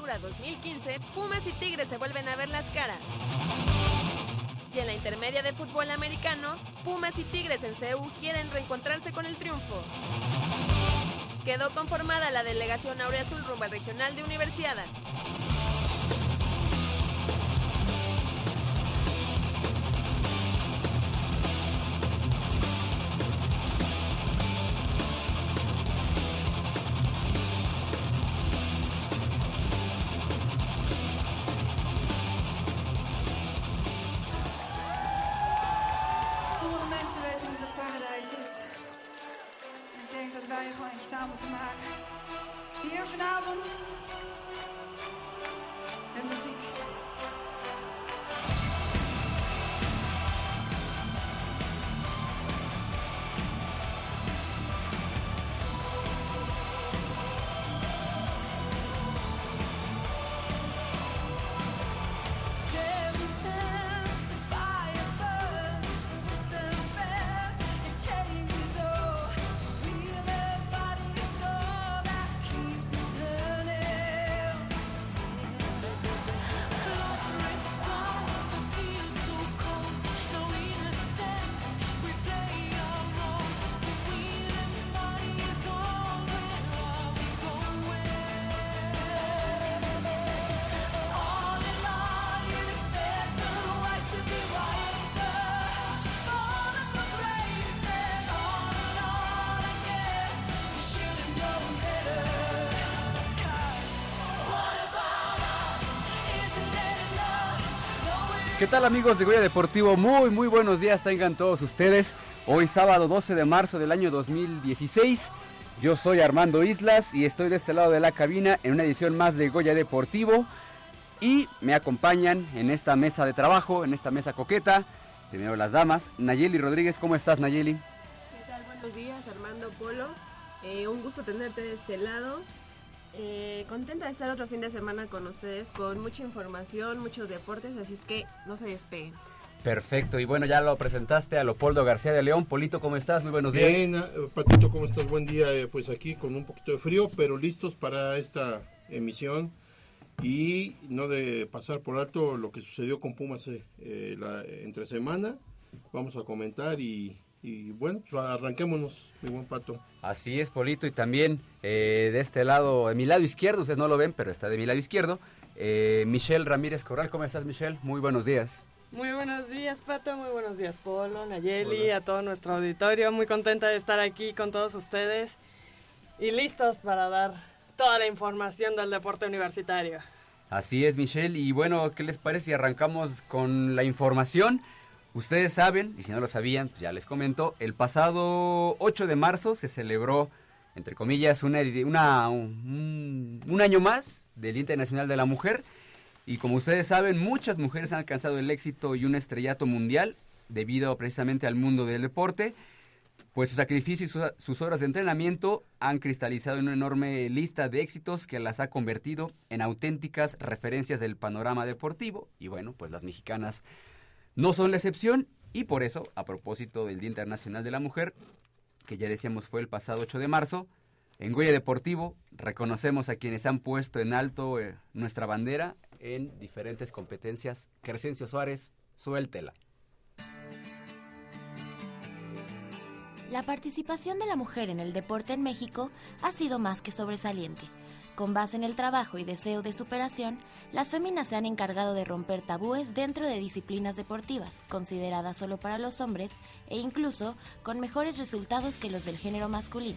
Apertura 2015, Pumas y Tigres se vuelven a ver las caras. Y en la intermedia de fútbol americano, Pumas y Tigres en CEU quieren reencontrarse con el triunfo. Quedó conformada la delegación Aureazul rumbo al regional de Universidad. Tal amigos de Goya Deportivo? Muy muy buenos días tengan todos ustedes. Hoy sábado 12 de marzo del año 2016. Yo soy Armando Islas y estoy de este lado de la cabina en una edición más de Goya Deportivo. Y me acompañan en esta mesa de trabajo, en esta mesa coqueta. Primero las damas. Nayeli Rodríguez, ¿cómo estás Nayeli? ¿Qué tal? Buenos días, Armando Polo. Eh, un gusto tenerte de este lado. Eh, contenta de estar otro fin de semana con ustedes, con mucha información, muchos deportes, así es que no se despeguen. Perfecto, y bueno, ya lo presentaste a Leopoldo García de León. Polito, ¿cómo estás? Muy buenos días. Bien, eh, Patito, ¿cómo estás? Buen día, eh, pues aquí con un poquito de frío, pero listos para esta emisión y no de pasar por alto lo que sucedió con Pumas eh, eh, la, entre semana. Vamos a comentar y, y bueno, pues arranquémonos, mi buen Pato. Así es, Polito, y también eh, de este lado, de mi lado izquierdo, ustedes no lo ven, pero está de mi lado izquierdo, eh, Michelle Ramírez Corral. ¿Cómo estás, Michelle? Muy buenos días. Muy buenos días, Pato. Muy buenos días, Polo, Nayeli, a todo nuestro auditorio. Muy contenta de estar aquí con todos ustedes y listos para dar toda la información del deporte universitario. Así es, Michelle, y bueno, ¿qué les parece si arrancamos con la información? Ustedes saben, y si no lo sabían, pues ya les comento, el pasado 8 de marzo se celebró, entre comillas, una, un, año más del Día Internacional de la Mujer. Y como ustedes saben, muchas mujeres han alcanzado el éxito y un estrellato mundial debido precisamente al mundo del deporte. Pues su sacrificio y su- sus horas de entrenamiento han cristalizado en una enorme lista de éxitos que las ha convertido en auténticas referencias del panorama deportivo. Y bueno, pues las mexicanas no son la excepción. Y por eso, a propósito del Día Internacional de la Mujer, que ya decíamos fue el pasado 8 de marzo, en Goya Deportivo reconocemos a quienes han puesto en alto eh, nuestra bandera en diferentes competencias. Crescencio Suárez, suéltela. La participación de la mujer en el deporte en México ha sido más que sobresaliente. Con base en el trabajo y deseo de superación, las féminas se han encargado de romper tabúes dentro de disciplinas deportivas, consideradas solo para los hombres e incluso con mejores resultados que los del género masculino.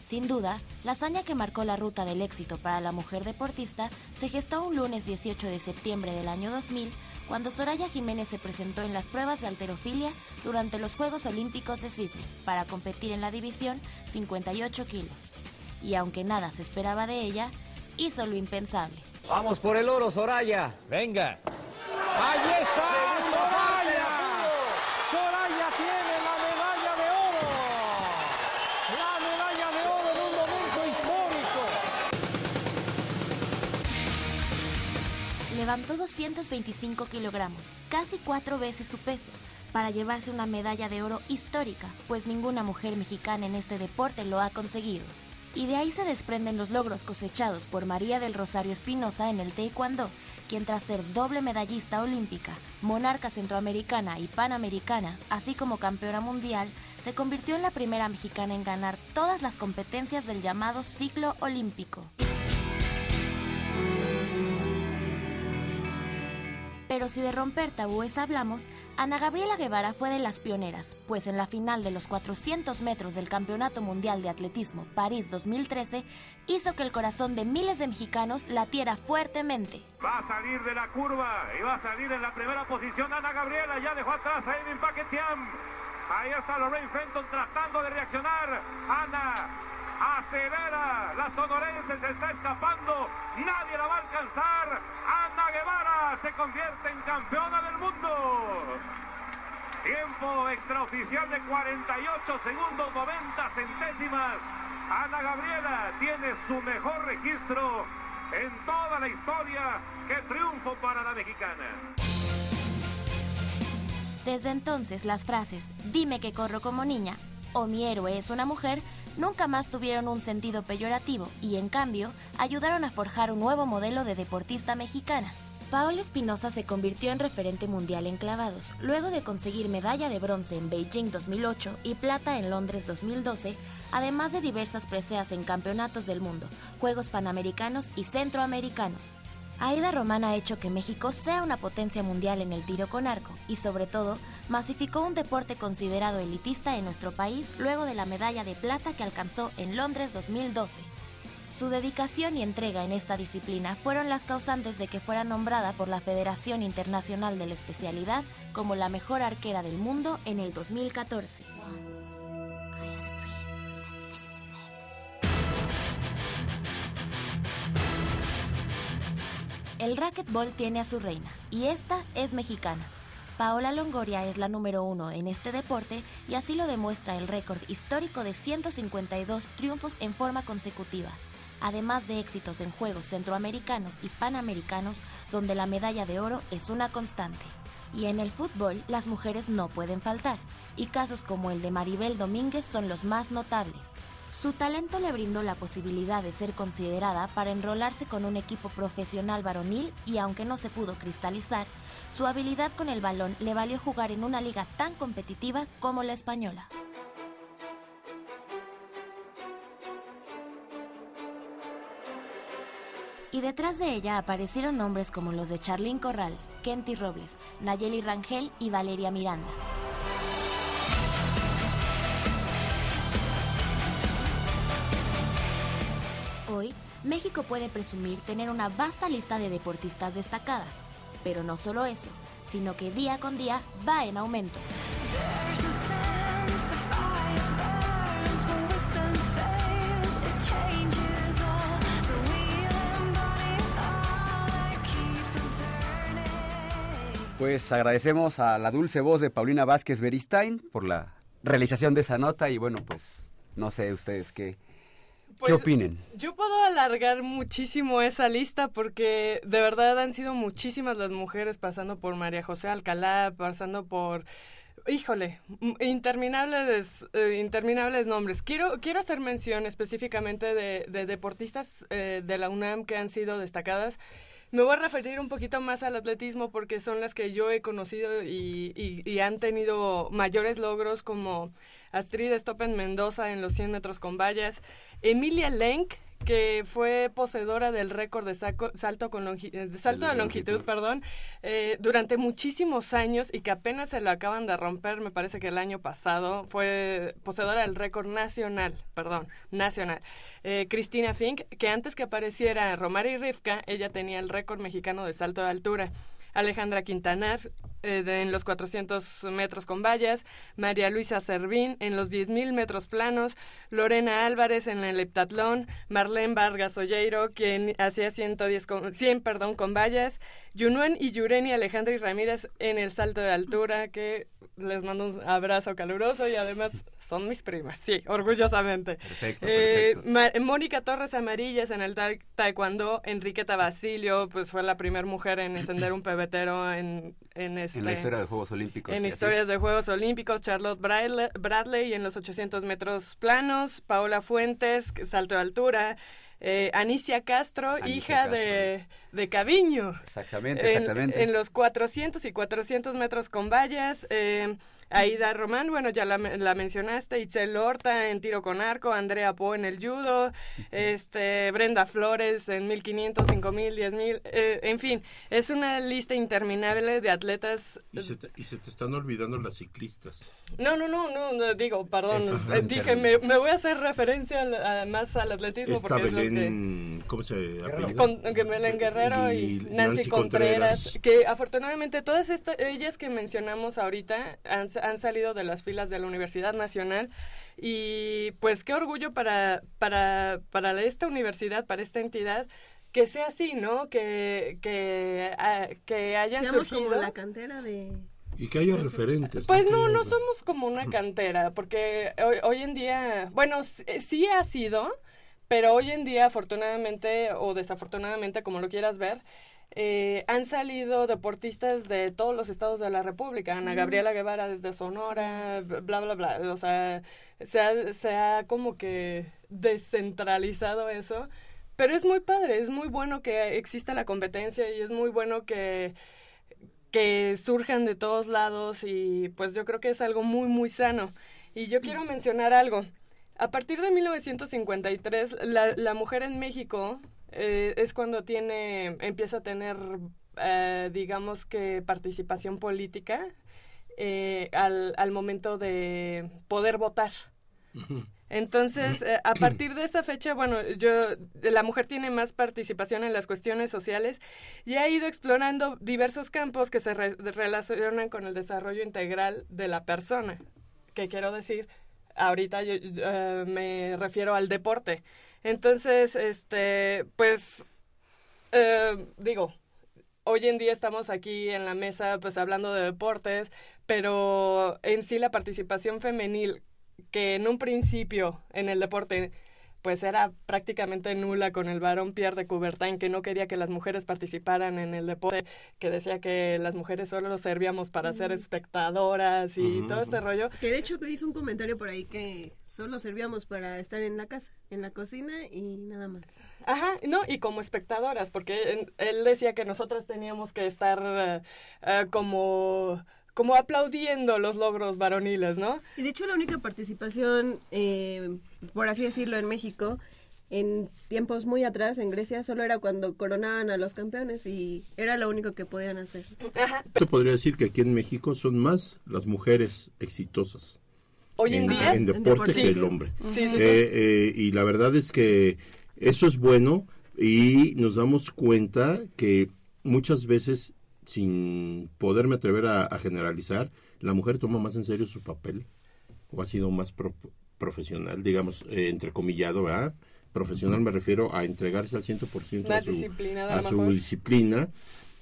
Sin duda, la hazaña que marcó la ruta del éxito para la mujer deportista se gestó un lunes 18 de septiembre del año 2000, cuando Soraya Jiménez se presentó en las pruebas de alterofilia durante los Juegos Olímpicos de Sydney para competir en la división 58 kilos. Y aunque nada se esperaba de ella, hizo lo impensable. Vamos por el oro, Soraya. Venga. ¡Ahí está! ¡Soraya! ¡Soraya tiene la medalla de oro! ¡La medalla de oro en un momento histórico! Levantó 225 kilogramos, casi cuatro veces su peso, para llevarse una medalla de oro histórica, pues ninguna mujer mexicana en este deporte lo ha conseguido. Y de ahí se desprenden los logros cosechados por María del Rosario Espinosa en el Taekwondo, quien tras ser doble medallista olímpica, monarca centroamericana y panamericana, así como campeona mundial, se convirtió en la primera mexicana en ganar todas las competencias del llamado ciclo olímpico. Pero si de romper tabúes hablamos, Ana Gabriela Guevara fue de las pioneras, pues en la final de los 400 metros del Campeonato Mundial de Atletismo París 2013 hizo que el corazón de miles de mexicanos latiera fuertemente. Va a salir de la curva y va a salir en la primera posición Ana Gabriela. Ya dejó atrás a Edwin Paquetiam. Ahí está Lorraine Fenton tratando de reaccionar. Ana acelera. La sonorense se está escapando. Nadie la va a alcanzar. Ana Guevara se convierte en campeona del mundo. Tiempo extraoficial de 48 segundos 90 centésimas. Ana Gabriela tiene su mejor registro en toda la historia. ¡Qué triunfo para la mexicana! Desde entonces las frases dime que corro como niña o mi héroe es una mujer nunca más tuvieron un sentido peyorativo y en cambio ayudaron a forjar un nuevo modelo de deportista mexicana. Paola Espinosa se convirtió en referente mundial en clavados, luego de conseguir medalla de bronce en Beijing 2008 y plata en Londres 2012, además de diversas preseas en campeonatos del mundo, Juegos Panamericanos y Centroamericanos. Aida Román ha hecho que México sea una potencia mundial en el tiro con arco y sobre todo masificó un deporte considerado elitista en nuestro país luego de la medalla de plata que alcanzó en Londres 2012. Su dedicación y entrega en esta disciplina fueron las causantes de que fuera nombrada por la Federación Internacional de la Especialidad como la mejor arquera del mundo en el 2014. El racquetball tiene a su reina, y esta es mexicana. Paola Longoria es la número uno en este deporte y así lo demuestra el récord histórico de 152 triunfos en forma consecutiva, además de éxitos en Juegos Centroamericanos y Panamericanos, donde la medalla de oro es una constante. Y en el fútbol las mujeres no pueden faltar, y casos como el de Maribel Domínguez son los más notables. Su talento le brindó la posibilidad de ser considerada para enrolarse con un equipo profesional varonil y aunque no se pudo cristalizar, su habilidad con el balón le valió jugar en una liga tan competitiva como la española. Y detrás de ella aparecieron nombres como los de Charlín Corral, Kenty Robles, Nayeli Rangel y Valeria Miranda. Hoy, México puede presumir tener una vasta lista de deportistas destacadas, pero no solo eso, sino que día con día va en aumento. Pues agradecemos a la dulce voz de Paulina Vázquez Beristain por la realización de esa nota y bueno, pues no sé ustedes qué, Pues, qué opinen. Yo puedo alargar muchísimo esa lista porque de verdad han sido muchísimas las mujeres pasando por María José Alcalá, pasando por híjole, interminables eh, interminables nombres. Quiero quiero hacer mención específicamente de, de deportistas eh, de la UNAM que han sido destacadas. Me voy a referir un poquito más al atletismo porque son las que yo he conocido y, y- y han tenido mayores logros como Astrid Stoppen Mendoza en los 100 metros con vallas, Emilia Lenk, que fue poseedora del récord de saco- salto, con longi- eh, de salto de De longitud, longitud. perdón, eh, durante muchísimos años y que apenas se lo acaban de romper, me parece que el año pasado, fue poseedora del récord nacional, perdón, nacional. Eh, Cristina Fink, que antes que apareciera Romari Rivka, ella tenía el récord mexicano de salto de altura. Alejandra Quintanar eh, de- en los 400 metros con vallas, María Luisa Servín en los 10.000 metros planos, Lorena Álvarez en el heptatlón, Marlene Vargas Olleiro, quien hacía 110 con, 100 perdón, con vallas, Yunuen y Yureni Alejandra y Ramírez en el salto de altura, que les mando un abrazo caluroso y además son mis primas, sí, orgullosamente. Perfecto, Eh, perfecto. Mónica Torres Amarillas en el ta- taekwondo, Enriqueta Basilio, pues fue la primera mujer en encender un en, en, este, En la historia de Juegos Olímpicos. en historias es. de Juegos Olímpicos, Charlotte Bradley, Bradley en los 800 metros planos, Paola Fuentes, salto de altura, eh, Anicia Castro, Anicia hija de, de Caviño. Exactamente, En- exactamente. En, los 400 y 400 metros con vallas, eh, Aida Román, bueno, ya la, la mencionaste, Itzel Horta en tiro con arco, Andrea Po en el judo, este, Brenda Flores en 1500, 5000, 10000, eh, en fin, es una lista interminable de atletas. Y se, te, y se te están olvidando las ciclistas. No, no, no, no, no, digo, perdón, Ajá, eh, dije, me, me voy a hacer referencia al- a- más al atletismo Esta porque es lo que... Belén, ¿cómo se apellida? Con, que Belén Guerrero y, Nancy, Contreras, que afortunadamente todas estas ellas que mencionamos ahorita han, han salido de las filas de la Universidad Nacional y pues qué orgullo para, para, para esta universidad, para esta entidad, que sea así, ¿no? Que, que, ah, que hayan Seamos surgido. como la cantera de... Y que haya referentes. Pues no, no somos como una cantera, porque hoy, hoy en día, bueno, s- eh, sí ha sido, pero hoy en día, afortunadamente o desafortunadamente, como lo quieras ver, eh, han salido deportistas de todos los estados de la República. Ana Gabriela Guevara desde Sonora, bla, bla, bla. O sea, se ha, se ha como que descentralizado eso. Pero es muy padre, es muy bueno que exista la competencia y es muy bueno que que surjan de todos lados y pues yo creo que es algo muy muy sano. Y yo quiero mencionar algo. A partir de 1953, la, la mujer en México eh, es cuando tiene, empieza a tener, eh, digamos que participación política eh, al, al momento de poder votar. Entonces, a partir de esa fecha, bueno, yo, la mujer tiene más participación en las cuestiones sociales y ha ido explorando diversos campos que se re- relacionan con el desarrollo integral de la persona. Que quiero decir, ahorita yo, me refiero al deporte. Entonces, este, pues, eh, digo, hoy en día estamos aquí en la mesa pues hablando de deportes, pero en sí la participación femenil que en un principio en el deporte pues era prácticamente nula con el varón Pierre de Coubertin que no quería que las mujeres participaran en el deporte, que decía que las mujeres solo servíamos para ser espectadoras y todo este rollo. Que de hecho hizo un comentario por ahí que solo servíamos para estar en la casa, en la cocina y nada más. Ajá, no, y como espectadoras, porque en- él decía que nosotras teníamos que estar eh, eh, como, como aplaudiendo los logros varoniles, ¿no? Y de hecho la única participación, eh, por así decirlo, en México, en tiempos muy atrás, en Grecia, solo era cuando coronaban a los campeones y era lo único que podían hacer. Te podría decir que aquí en México son más las mujeres exitosas. Hoy en, día, en deporte deporte. que Sí. el hombre. sí, sí, sí. Eh, eh, y la verdad es que eso es bueno y nos damos cuenta que muchas veces, sin poderme atrever a, a generalizar, la mujer toma más en serio su papel o ha sido más pro- profesional, digamos, eh, entrecomillado, ¿verdad? Profesional me refiero a entregarse al 100% a su, a a su disciplina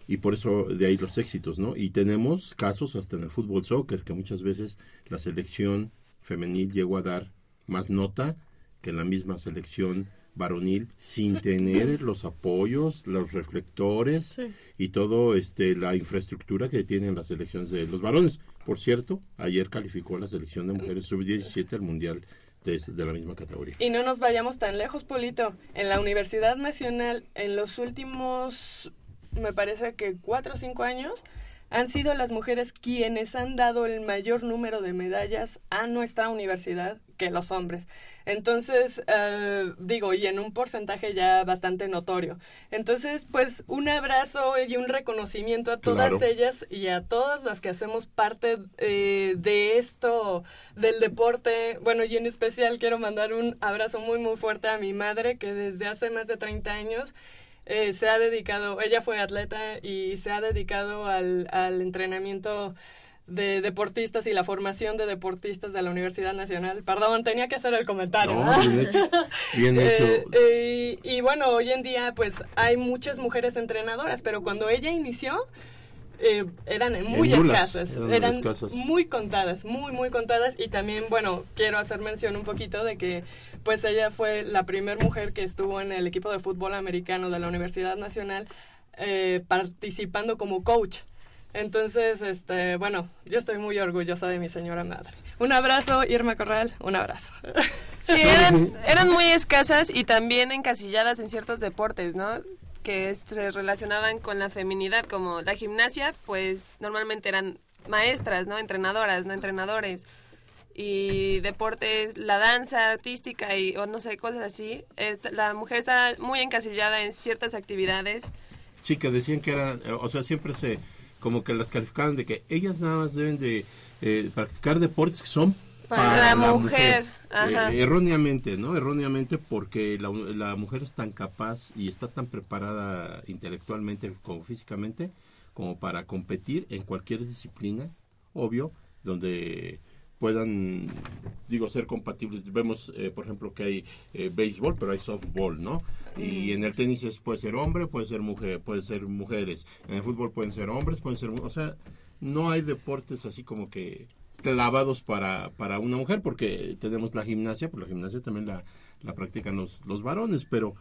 y por eso de ahí los éxitos, ¿no? Y tenemos casos hasta en el fútbol soccer que muchas veces la selección femenil llegó a dar más nota que en la misma selección varonil sin tener los apoyos, los reflectores y todo este la infraestructura que tienen las selecciones de los varones. Por cierto, ayer calificó la selección de mujeres sub-17 al mundial de, de la misma categoría. Y no nos vayamos tan lejos, Polito. En la Universidad Nacional, en los últimos, me parece que cuatro o cinco años, han sido las mujeres quienes han dado el mayor número de medallas a nuestra universidad que los hombres. Entonces, eh, digo, y en un porcentaje ya bastante notorio. Entonces, pues un abrazo y un reconocimiento a todas Claro. ellas y a todas las que hacemos parte eh, de esto, del deporte. Bueno, y en especial quiero mandar un abrazo muy, muy fuerte a mi madre, que desde hace más de 30 años eh, se ha dedicado, ella fue atleta y se ha dedicado al, al entrenamiento de deportistas y la formación de deportistas de la Universidad Nacional. Perdón, tenía que hacer el comentario. No, bien hecho, bien Eh, hecho. eh, y bueno, hoy en día pues hay muchas mujeres entrenadoras, pero cuando ella inició eh, eran muy nulas, escasas, eran eran escasas. muy contadas, muy muy contadas y también bueno quiero hacer mención un poquito de que pues ella fue la primera mujer que estuvo en el equipo de fútbol americano de la Universidad Nacional eh, participando como coach. Entonces, este, bueno, yo estoy muy orgullosa de mi señora madre. Un abrazo, Irma Corral, un abrazo. Sí, eran, eran muy escasas y también encasilladas en ciertos deportes, ¿no? Que se relacionaban con la feminidad, como la gimnasia, pues normalmente eran maestras, ¿no? Entrenadoras, no entrenadores. Y deportes, la danza artística y, o no sé, cosas así. La mujer está muy encasillada en ciertas actividades. Sí, que decían que eran, eh, o sea, siempre se, como que las calificaban de que ellas nada más deben de eh, practicar deportes que son Para la mujer, ajá. Eh, erróneamente, ¿no? Erróneamente porque la, la mujer es tan capaz y está tan preparada intelectualmente como físicamente como para competir en cualquier disciplina, obvio, donde puedan, digo, ser compatibles. Vemos, eh, por ejemplo, que hay eh, béisbol, pero hay softball, ¿no? Y en el tenis es- puede ser hombre, puede ser mujer, puede ser mujeres. En el fútbol pueden ser hombres, pueden ser, o sea, no hay deportes así como que clavados para, para una mujer, porque tenemos la gimnasia, pues la gimnasia también la, la practican los, los varones, pero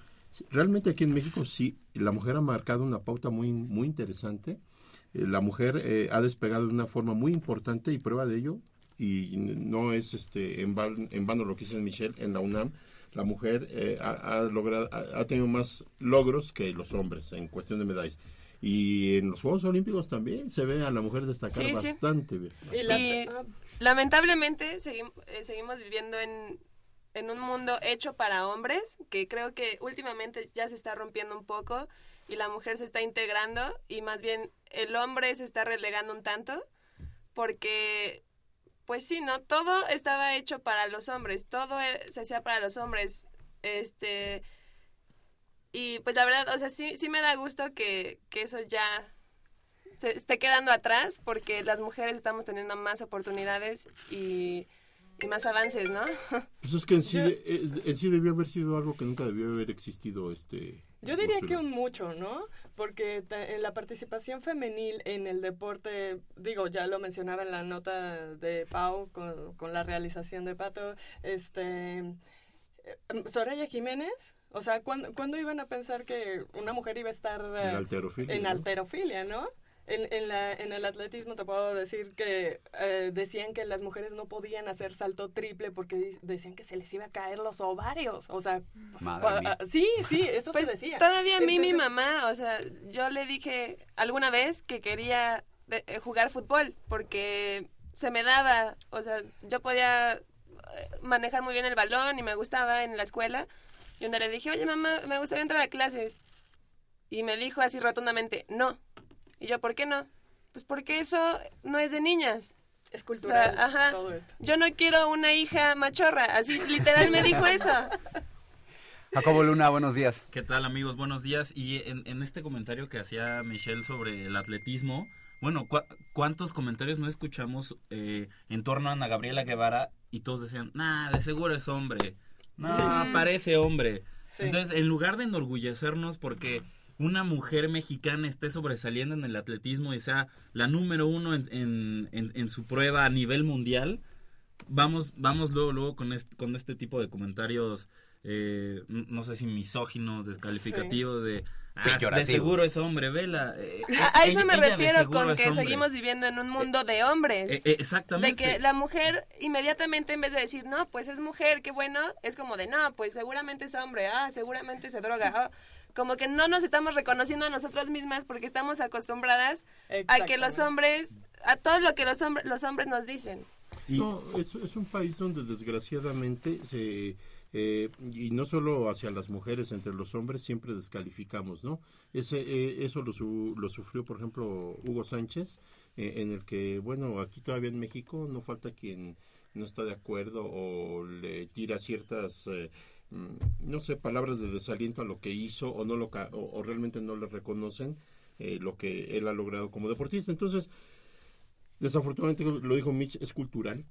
realmente aquí en México sí, la mujer ha marcado una pauta muy, muy interesante. Eh, La mujer eh, ha despegado de una forma muy importante y prueba de ello, y no es este en, van- en vano lo que dice Michelle en la UNAM, la mujer eh, ha, ha logrado, ha, ha tenido más logros que los hombres en cuestión de medallas. Y en los Juegos Olímpicos también se ve a la mujer destacar Sí, sí. bastante bien. Y la- Y lamentablemente seguim- eh, seguimos viviendo en, en un mundo hecho para hombres, que creo que últimamente ya se está rompiendo un poco y la mujer se está integrando y más bien el hombre se está relegando un tanto porque pues sí, ¿no? Todo estaba hecho para los hombres, todo e- se hacía para los hombres. Este y pues la verdad, o sea, sí, sí me da gusto que, que eso ya se esté quedando atrás porque las mujeres estamos teniendo más oportunidades y, y más avances, ¿no? Pues es que en sí, de- eh, en sí debió haber sido algo que nunca debió haber existido. este Yo diría que un mucho, ¿no? Porque en la participación femenil en el deporte, digo, ya lo mencionaba en la nota de Pau con, con la realización de Pato, este, eh, Soraya Jiménez, o sea, ¿cuándo, cuándo iban a pensar que una mujer iba a estar eh, En alterofilia, en ¿no? alterofilia, ¿no? En, en, la, en el atletismo te puedo decir que eh, decían que las mujeres no podían hacer salto triple porque decían que se les iba a caer los ovarios. O sea, Madre pa- mía. sí, sí, eso Pues se decía. todavía a mí mi Entonces- mamá, o sea, yo le dije alguna vez que quería de- eh, jugar fútbol porque se me daba, o sea, yo podía eh, manejar muy bien el balón y me gustaba en la escuela. Y un día le dije, oye mamá, me gustaría entrar a clases. Y me dijo así rotundamente, no. Y yo, ¿por qué no? Pues porque eso no es de niñas. Es O cultural sea, ajá. todo esto. Yo no quiero una hija machorra. Así literal me dijo eso. Jacobo Luna, buenos días. ¿Qué tal amigos? Buenos días. Y en, en este comentario que hacía Michelle sobre el atletismo, bueno, ¿cu- ¿cuántos comentarios no escuchamos eh, en torno a Ana Gabriela Guevara y todos decían, nah, de seguro es hombre, no, Sí. parece hombre? Sí. Entonces, en lugar de enorgullecernos porque una mujer mexicana esté sobresaliendo en el atletismo y sea la número uno en, en- en- en su prueba a nivel mundial, vamos, vamos luego, luego con este, con este tipo de comentarios, eh, no sé si misóginos, descalificativos, de, "Ah, de seguro es hombre, vela. eh, A, a eso me refiero con que hombre". seguimos viviendo en un mundo de hombres. Eh, eh, exactamente. De que la mujer inmediatamente en vez de decir, no, pues es mujer, qué bueno, es como de, no, pues seguramente es hombre, ah, seguramente se droga. ah". Como que no nos estamos reconociendo a nosotras mismas porque estamos acostumbradas a que los hombres, a todo lo que los, hombres los hombres nos dicen. No, es, es un país donde desgraciadamente se... eh, y no solo hacia las mujeres, entre los hombres siempre descalificamos, ¿no? Ese, eh, eso lo, su- lo sufrió, por ejemplo, Hugo Sánchez, eh, en el que, bueno, aquí todavía en México no falta quien no está de acuerdo o le tira ciertas eh, no sé, palabras de desaliento a lo que hizo o no lo o, o realmente no le reconocen eh, lo que él ha logrado como deportista. Entonces, desafortunadamente lo dijo Mitch, es cultural,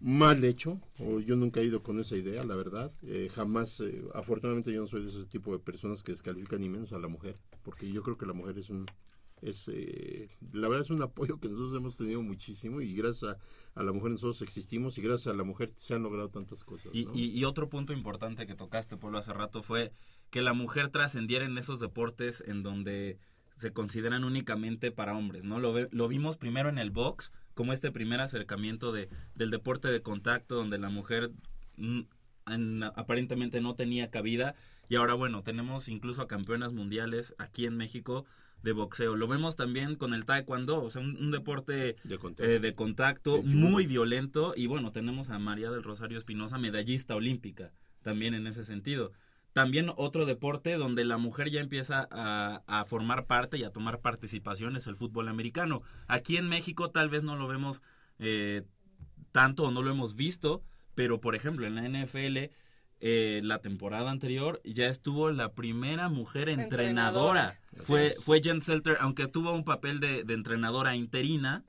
mal hecho, o yo nunca he ido con esa idea, la verdad. Eh, jamás, eh, afortunadamente yo no soy de ese tipo de personas que descalifican ni menos a la mujer, porque yo creo que la mujer es un es eh, la verdad es un apoyo que nosotros hemos tenido muchísimo y gracias a, a la mujer nosotros existimos y gracias a la mujer se han logrado tantas cosas. Y, ¿no? y- y otro punto importante que tocaste, Pablo, hace rato fue que la mujer trascendiera en esos deportes en donde se consideran únicamente para hombres, ¿no? Lo, lo vimos primero en el box, como este primer acercamiento de, del deporte de contacto, donde la mujer mm, en- aparentemente no tenía cabida, y ahora, bueno, tenemos incluso a campeonas mundiales aquí en México de boxeo. Lo vemos también con el taekwondo, o sea, un, un deporte De contacto. eh, de contacto De judo. muy violento y bueno, tenemos a María del Rosario Espinosa, medallista olímpica, también en ese sentido. También otro deporte donde la mujer ya empieza a, a formar parte y a tomar participación es el fútbol americano. Aquí en México tal vez no lo vemos eh, tanto o no lo hemos visto, pero por ejemplo en la NFL eh, la temporada anterior ya estuvo la primera mujer entrenadora. Entrenadora. Fue, fue Jen Selter, aunque tuvo un papel de, de entrenadora interina.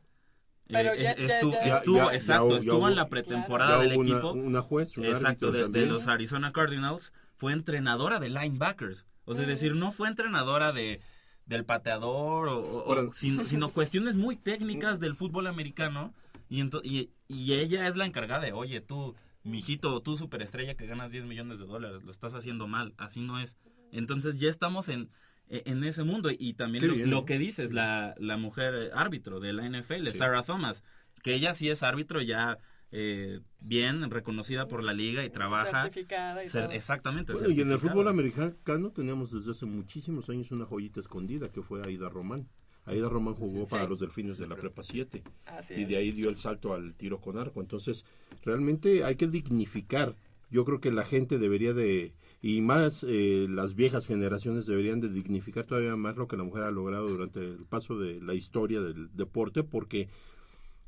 Pero eh, ya- ya- estu- ya- estuvo, Ya- ya- exacto, ya estuvo en la pretemporada del hubo una- equipo. Una, juez, un Exacto, de, los Arizona Cardinals. Fue entrenadora de linebackers. O sea, es decir, no fue entrenadora de del pateador, o, o- o- Ahora- sino, sino cuestiones muy técnicas del fútbol americano. Y, y, y ella es la encargada de, oye, tú, mijito, tú superestrella que ganas 10 millones de dólares, lo estás haciendo mal, así no es. Entonces ya estamos en, e, en ese mundo. Y también lo, bien, lo ¿no? que dices, la, la mujer eh, árbitro de la NFL, Sí. Sarah Thomas, que ella sí es árbitro ya eh, bien reconocida por la liga y trabaja. Certificada y cer- todo. exactamente. Bueno, y en el fútbol americano tenemos desde hace muchísimos años una joyita escondida que fue Aida Román. Aida Román jugó para los Delfines de la Prepa 7 Así y de ahí dio el salto al tiro con arco. Entonces, realmente hay que dignificar. Yo creo que la gente debería de, y más eh, las viejas generaciones deberían de dignificar todavía más lo que la mujer ha logrado durante el paso de la historia del deporte, porque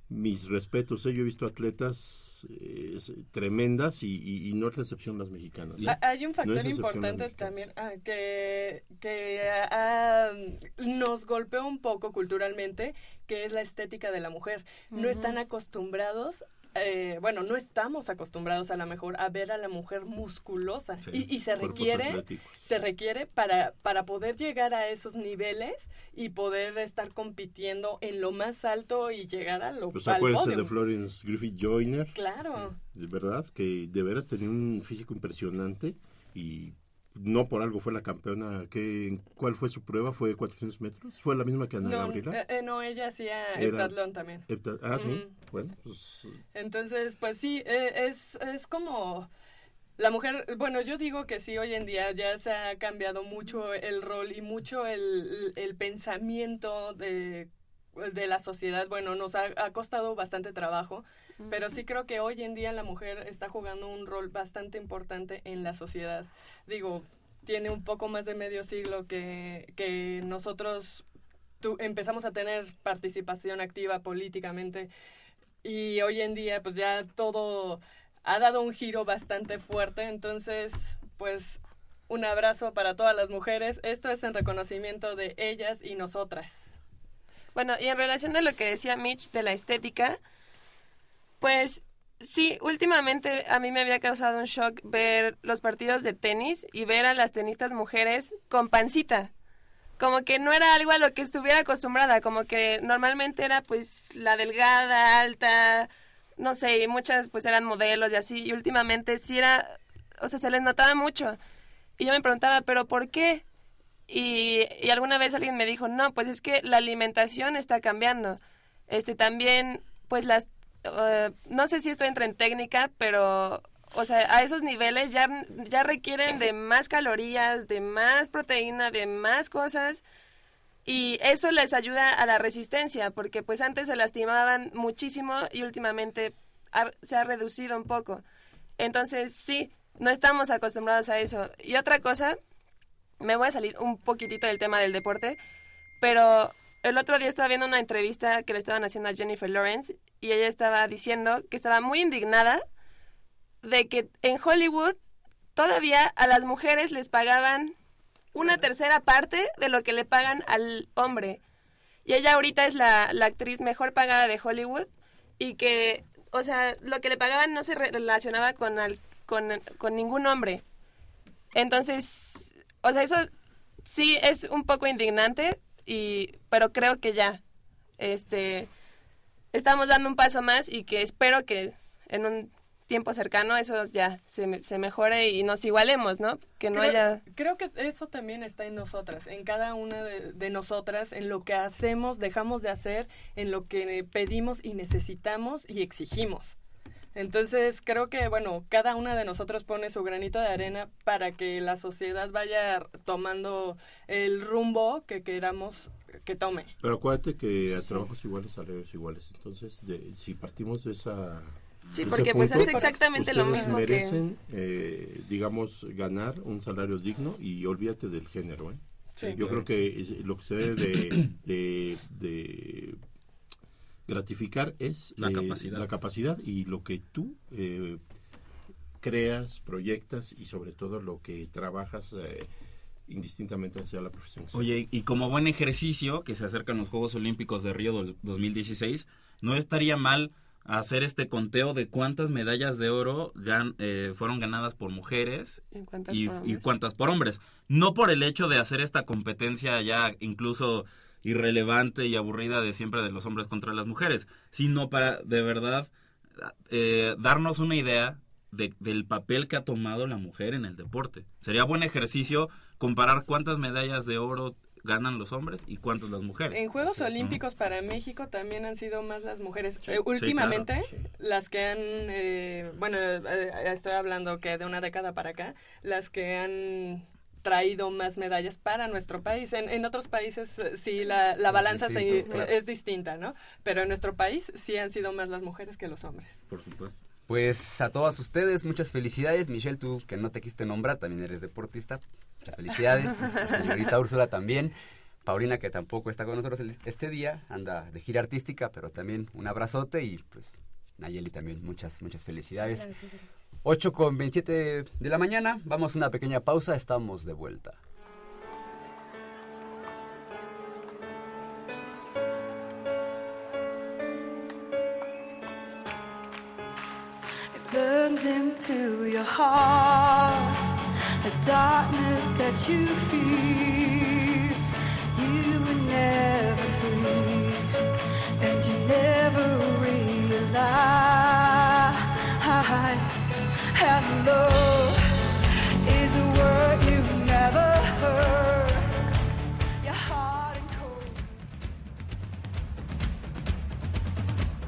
mis respetos, ¿eh? yo he visto atletas eh, tremendas y, y- y no es la excepción las mexicanas. ¿eh? Ah, Hay un factor importante también ah, que, que ah, nos golpeó un poco culturalmente, que es la estética de la mujer. No están acostumbrados, eh, bueno, no estamos acostumbrados a lo mejor a ver a la mujer musculosa. Sí, y, y se requiere, atléticos. se requiere para, para poder llegar a esos niveles y poder estar compitiendo en lo más alto y llegar a lo Pues al acuérdense podio. de Florence Griffith Joyner. Claro. De verdad, que de veras tenía un físico impresionante y no por algo fue la campeona. que ¿Cuál fue su prueba? ¿Fue 400 metros? ¿Fue la misma que Ana No, Gabriela? eh, eh, no, ella hacía heptatlón también. Ah, sí. Bueno, pues Entonces, pues sí, eh, es, es como la mujer, bueno, yo digo que sí, hoy en día ya se ha cambiado mucho el rol y mucho el, el pensamiento de, de la sociedad. Bueno, nos ha, ha costado bastante trabajo, pero sí creo que hoy en día la mujer está jugando un rol bastante importante en la sociedad. Digo, tiene un poco más de medio siglo que, que nosotros tu- empezamos a tener participación activa políticamente y hoy en día pues ya todo ha dado un giro bastante fuerte, entonces pues un abrazo para todas las mujeres, esto es en reconocimiento de ellas y nosotras. Bueno, y en relación a lo que decía Mitch de la estética, pues sí, últimamente a mí me había causado un shock ver los partidos de tenis y ver a las tenistas mujeres con pancita. Como que no era algo a lo que estuviera acostumbrada, como que normalmente era pues la delgada, alta, no sé, y muchas pues eran modelos y así, y últimamente sí era, o sea, se les notaba mucho. Y yo me preguntaba, ¿pero por qué? Y, alguna vez alguien me dijo, no, pues es que la alimentación está cambiando. Este también, pues las, eh, no sé si esto entra en técnica, pero, o sea, a esos niveles ya, ya requieren de más calorías, de más proteína, de más cosas. Y eso les ayuda a la resistencia, porque pues antes se lastimaban muchísimo y últimamente se ha reducido un poco. Entonces, sí, no estamos acostumbrados a eso. Y otra cosa, me voy a salir un poquitito del tema del deporte, pero el otro día estaba viendo una entrevista que le estaban haciendo a Jennifer Lawrence y ella estaba diciendo que estaba muy indignada de que en Hollywood todavía a las mujeres les pagaban una tercera parte de lo que le pagan al hombre. Y ella ahorita es la, la actriz mejor pagada de Hollywood y que, o sea, lo que le pagaban no se re- relacionaba con, al- con, con ningún hombre. Entonces, o sea, eso sí es un poco indignante, y, pero creo que ya, este, estamos dando un paso más y que espero que en un tiempo cercano eso ya se, se mejore y nos igualemos, ¿no? Que no creo, haya... creo que eso también está en nosotras, en cada una de, de nosotras, en lo que hacemos, dejamos de hacer, en lo que pedimos y necesitamos y exigimos. Entonces creo que, bueno, cada una de nosotros pone su granito de arena para que la sociedad vaya tomando el rumbo que queramos que tome. Pero acuérdate que a Sí. trabajos iguales, salarios iguales. Entonces, de- si partimos de esa. Sí, de ese porque, pues, punto, es exactamente lo mismo que- merecen, eh, digamos, ganar un salario digno y olvídate del género. ¿eh? Sí. Yo creo que lo que se debe de, de- de gratificar es La eh, capacidad. la capacidad y lo que tú eh, creas, proyectas y sobre todo lo que trabajas eh, indistintamente hacia la profesión. Oye, y como buen ejercicio que se acercan los Juegos Olímpicos de Río del 2016, no estaría mal hacer este conteo de cuántas medallas de oro gan- eh, fueron ganadas por mujeres ¿Y cuántas y, por y hombres? cuántas por hombres. No por el hecho de hacer esta competencia ya incluso irrelevante y aburrida de siempre de los hombres contra las mujeres, sino para de verdad eh, darnos una idea de- del papel que ha tomado la mujer en el deporte. Sería buen ejercicio comparar cuántas medallas de oro ganan los hombres y cuántas las mujeres. En Juegos Olímpicos para México también han sido más las mujeres. Sí. Eh, Sí, últimamente, claro. las que han, eh, bueno, eh, estoy hablando que de una década para acá, las que han traído más medallas para nuestro país. En, en otros países eh, sí la, la Es balanza se- claro. es distinta, ¿no? Pero en nuestro país sí han sido más las mujeres que los hombres. Por supuesto. Pues a todas ustedes, muchas felicidades. Michelle, tú que no te quiste nombrar, también eres deportista. Muchas felicidades. La señorita Úrsula también. Paulina, que tampoco está con nosotros este día, anda de gira artística, pero también un abrazote y pues Nayeli también, muchas, muchas felicidades. 8 con 27 de la mañana, vamos a una pequeña pausa, estamos de vuelta. Burns into your heart, the darkness that you fear. You were never free, and you never realize how love is a word you've never heard.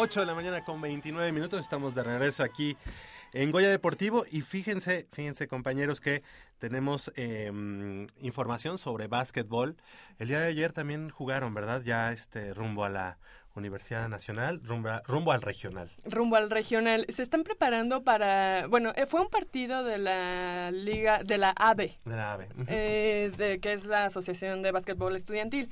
8 de la mañana con 29 minutos. Estamos de regreso aquí en Goya Deportivo. Y fíjense, fíjense compañeros que tenemos eh, información sobre básquetbol. El día de ayer también jugaron, ¿verdad? Ya este rumbo a la Universidad Nacional, rumbo, a- rumbo al regional. rumbo al regional. Se están preparando para, bueno, eh, fue un partido de la liga, de la AVE, De la AVE. Eh, de, que es la Asociación de Básquetbol Estudiantil.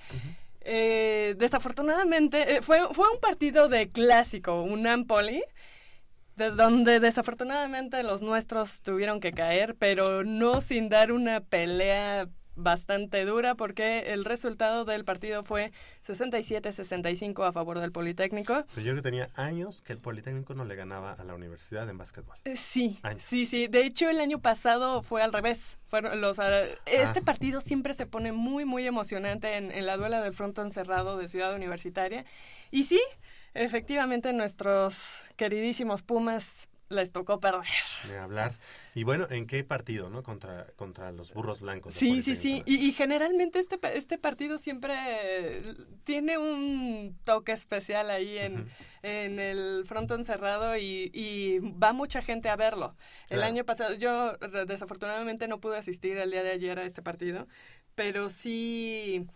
Eh, desafortunadamente, eh, fue, fue un partido de clásico, un Ampoli, de donde desafortunadamente los nuestros tuvieron que caer, pero no sin dar una pelea bastante dura porque el resultado del partido fue 67-65 a favor del Politécnico. Pero yo creo que tenía años que el Politécnico no le ganaba a la universidad en básquetbol. Eh, Sí, Años. sí, sí. De hecho, el año pasado fue al revés. Fueron los, ah, este Ah. partido siempre se pone muy, muy emocionante en, en la duela del frontón cerrado de Ciudad Universitaria. Y sí, efectivamente, nuestros queridísimos Pumas les tocó perder. De hablar. Y bueno, ¿en qué partido, no? Contra, contra los burros blancos. Sí, sí, sí. Y, y generalmente este, este partido siempre eh, tiene un toque especial ahí en, en el frontón cerrado y, y va mucha gente a verlo. El Claro. año pasado, yo desafortunadamente no pude asistir el día de ayer a este partido, pero sí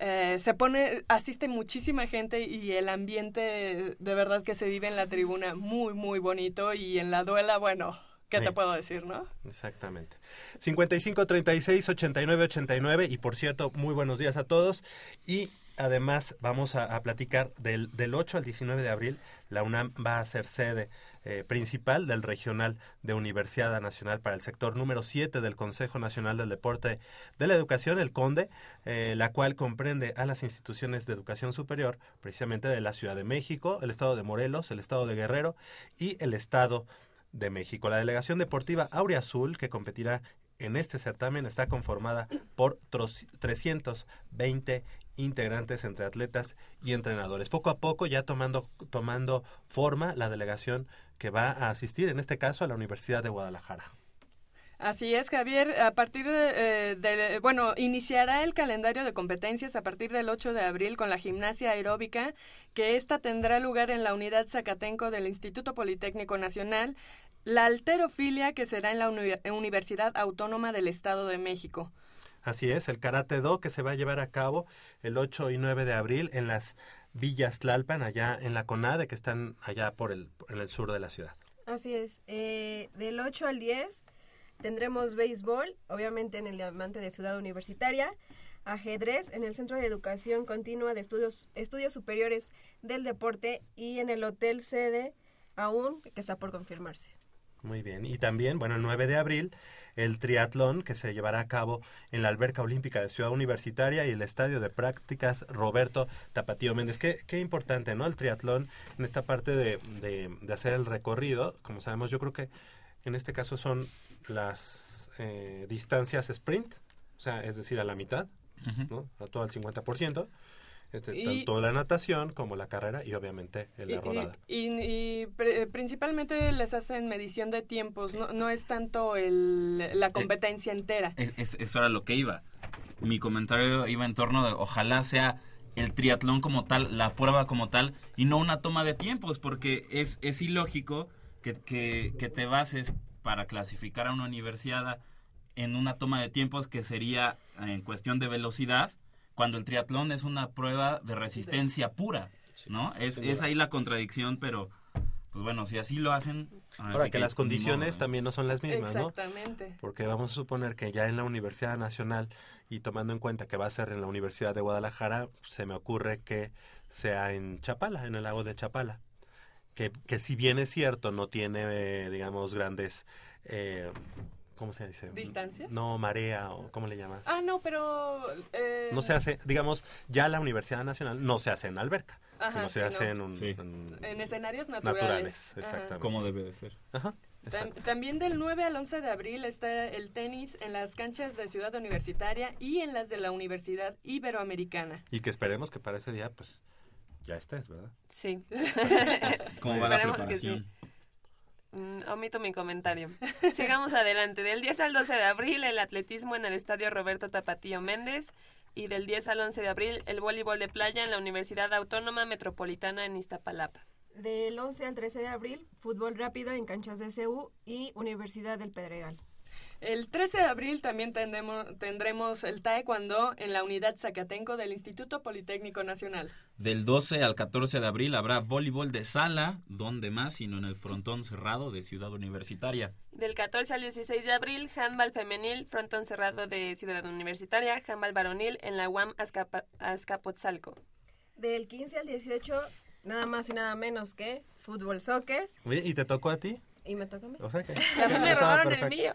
eh, se pone, asiste muchísima gente y el ambiente de verdad que se vive en la tribuna muy, muy bonito y en la duela, bueno, ¿qué Sí. te puedo decir, no? Exactamente. 55 36 89 89 y por cierto, muy buenos días a todos y además vamos a, platicar del, del 8 al 19 de abril, la UNAM va a ser sede eh, principal del regional de Universidad Nacional para el sector número 7 del Consejo Nacional del Deporte de la Educación, el CONDE, eh, la cual comprende a las instituciones de educación superior, precisamente de la Ciudad de México, el Estado de Morelos, el Estado de Guerrero y el Estado de México. La delegación deportiva Aurea Azul, que competirá en este certamen, está conformada por tros- 320 integrantes entre atletas y entrenadores. Poco a poco ya tomando, tomando forma la delegación que va a asistir, en este caso, a la Universidad de Guadalajara. Así es, Javier. A partir de, eh, bueno, iniciará el calendario de competencias a partir del 8 de abril con la gimnasia aeróbica, que esta tendrá lugar en la unidad Zacatenco del Instituto Politécnico Nacional, la alterofilia, que será en la Uni- Universidad Autónoma del Estado de México. Así es, el Karate Do que se va a llevar a cabo el 8 y 9 de abril en las villas Tlalpan, allá en la CONADE, que están allá por el, en el sur de la ciudad. Así es. Eh, del 8 al 10 tendremos béisbol, obviamente en el Diamante de Ciudad Universitaria, ajedrez en el Centro de Educación Continua de Estudios, Estudios Superiores del Deporte y en el Hotel Sede aún, que está por confirmarse. Muy bien. Y también, bueno, el 9 de abril, el triatlón que se llevará a cabo en la Alberca Olímpica de Ciudad Universitaria y el Estadio de Prácticas Roberto Tapatío Méndez. Qué, qué importante, ¿no? El triatlón en esta parte de, de- de hacer el recorrido. Como sabemos, yo creo que en este caso son las eh, distancias sprint, o sea, es decir, a la mitad, ¿no? A todo al 50%. Este, Y- tanto la natación como la carrera y obviamente la Y- y- rodada. Y, y pre- principalmente les hacen medición de tiempos, no, no es tanto el, la competencia entera. Es- es- eso era lo que iba. Mi comentario iba en torno de ojalá sea el triatlón como tal, la prueba como tal, y no una toma de tiempos, porque es, es ilógico que, que, que te bases para clasificar a una universidad en una toma de tiempos que sería en cuestión de velocidad, cuando el triatlón es una prueba de resistencia pura, ¿no? Es, ahí la contradicción, pero pues bueno, si así lo hacen... Ahora que las condiciones modo, también no son las mismas, ¿no? Exactamente. Porque vamos a suponer que ya en la Universidad Nacional y tomando en cuenta que va a ser en la Universidad de Guadalajara, se me ocurre que sea en Chapala, en el lago de Chapala. Que, que si bien es cierto, no tiene, eh, digamos, grandes... eh, ¿Cómo se dice? ¿Distancias? No, marea o ¿cómo le llamas? Ah, no, pero... eh, No se hace, digamos, ya la Universidad Nacional no se hace en alberca, Ajá, sino se hace en, un, Sí. en- En escenarios naturales. naturales. Ajá. exactamente. Como debe de ser. Ajá, Tam-. También del 9 al 11 de abril está el tenis en las canchas de Ciudad Universitaria y en las de la Universidad Iberoamericana. Y que esperemos que para ese día, pues, ya estés, ¿verdad? Sí. ¿Cómo va la Esperemos que preparación? sí. Mm, omito mi comentario. Sigamos adelante. Del 10 al 12 de abril, el atletismo en el Estadio Roberto Tapatío Méndez. Y del 10 al 11 de abril, el voleibol de playa en la Universidad Autónoma Metropolitana en Iztapalapa. Del 11 al 13 de abril, fútbol rápido en canchas de CU y Universidad del Pedregal. El 13 de abril también tendremos, tendremos el Taekwondo en la unidad Zacatenco del Instituto Politécnico Nacional. Del 12 al 14 de abril habrá voleibol de sala, donde más, sino en el frontón cerrado de Ciudad Universitaria. Del 14 al 16 de abril, handball femenil, frontón cerrado de Ciudad Universitaria, handball varonil en la UAM Azcapa- Azcapotzalco. Del 15 al 18, nada más y nada menos que fútbol soccer. Oye, ¿Y te tocó a ti? Y me toca a mí. O sea que... Ya me robaron el mío.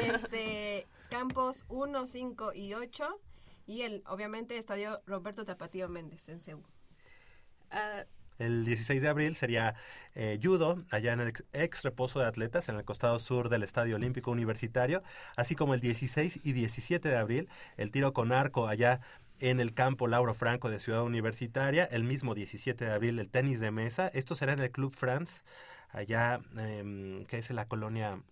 Este, campos 1, 5 y 8. Y el, obviamente, estadio Roberto Tapatío Méndez en CEU. Ah, El 16 de abril sería eh, judo, allá en el ex, reposo de atletas, en el costado sur del Estadio Olímpico Universitario, así como el 16 y 17 de abril, el tiro con arco allá en el campo Lauro Franco de Ciudad Universitaria, el mismo 17 de abril el tenis de mesa, esto será en el Club France, allá, em, que es en la colonia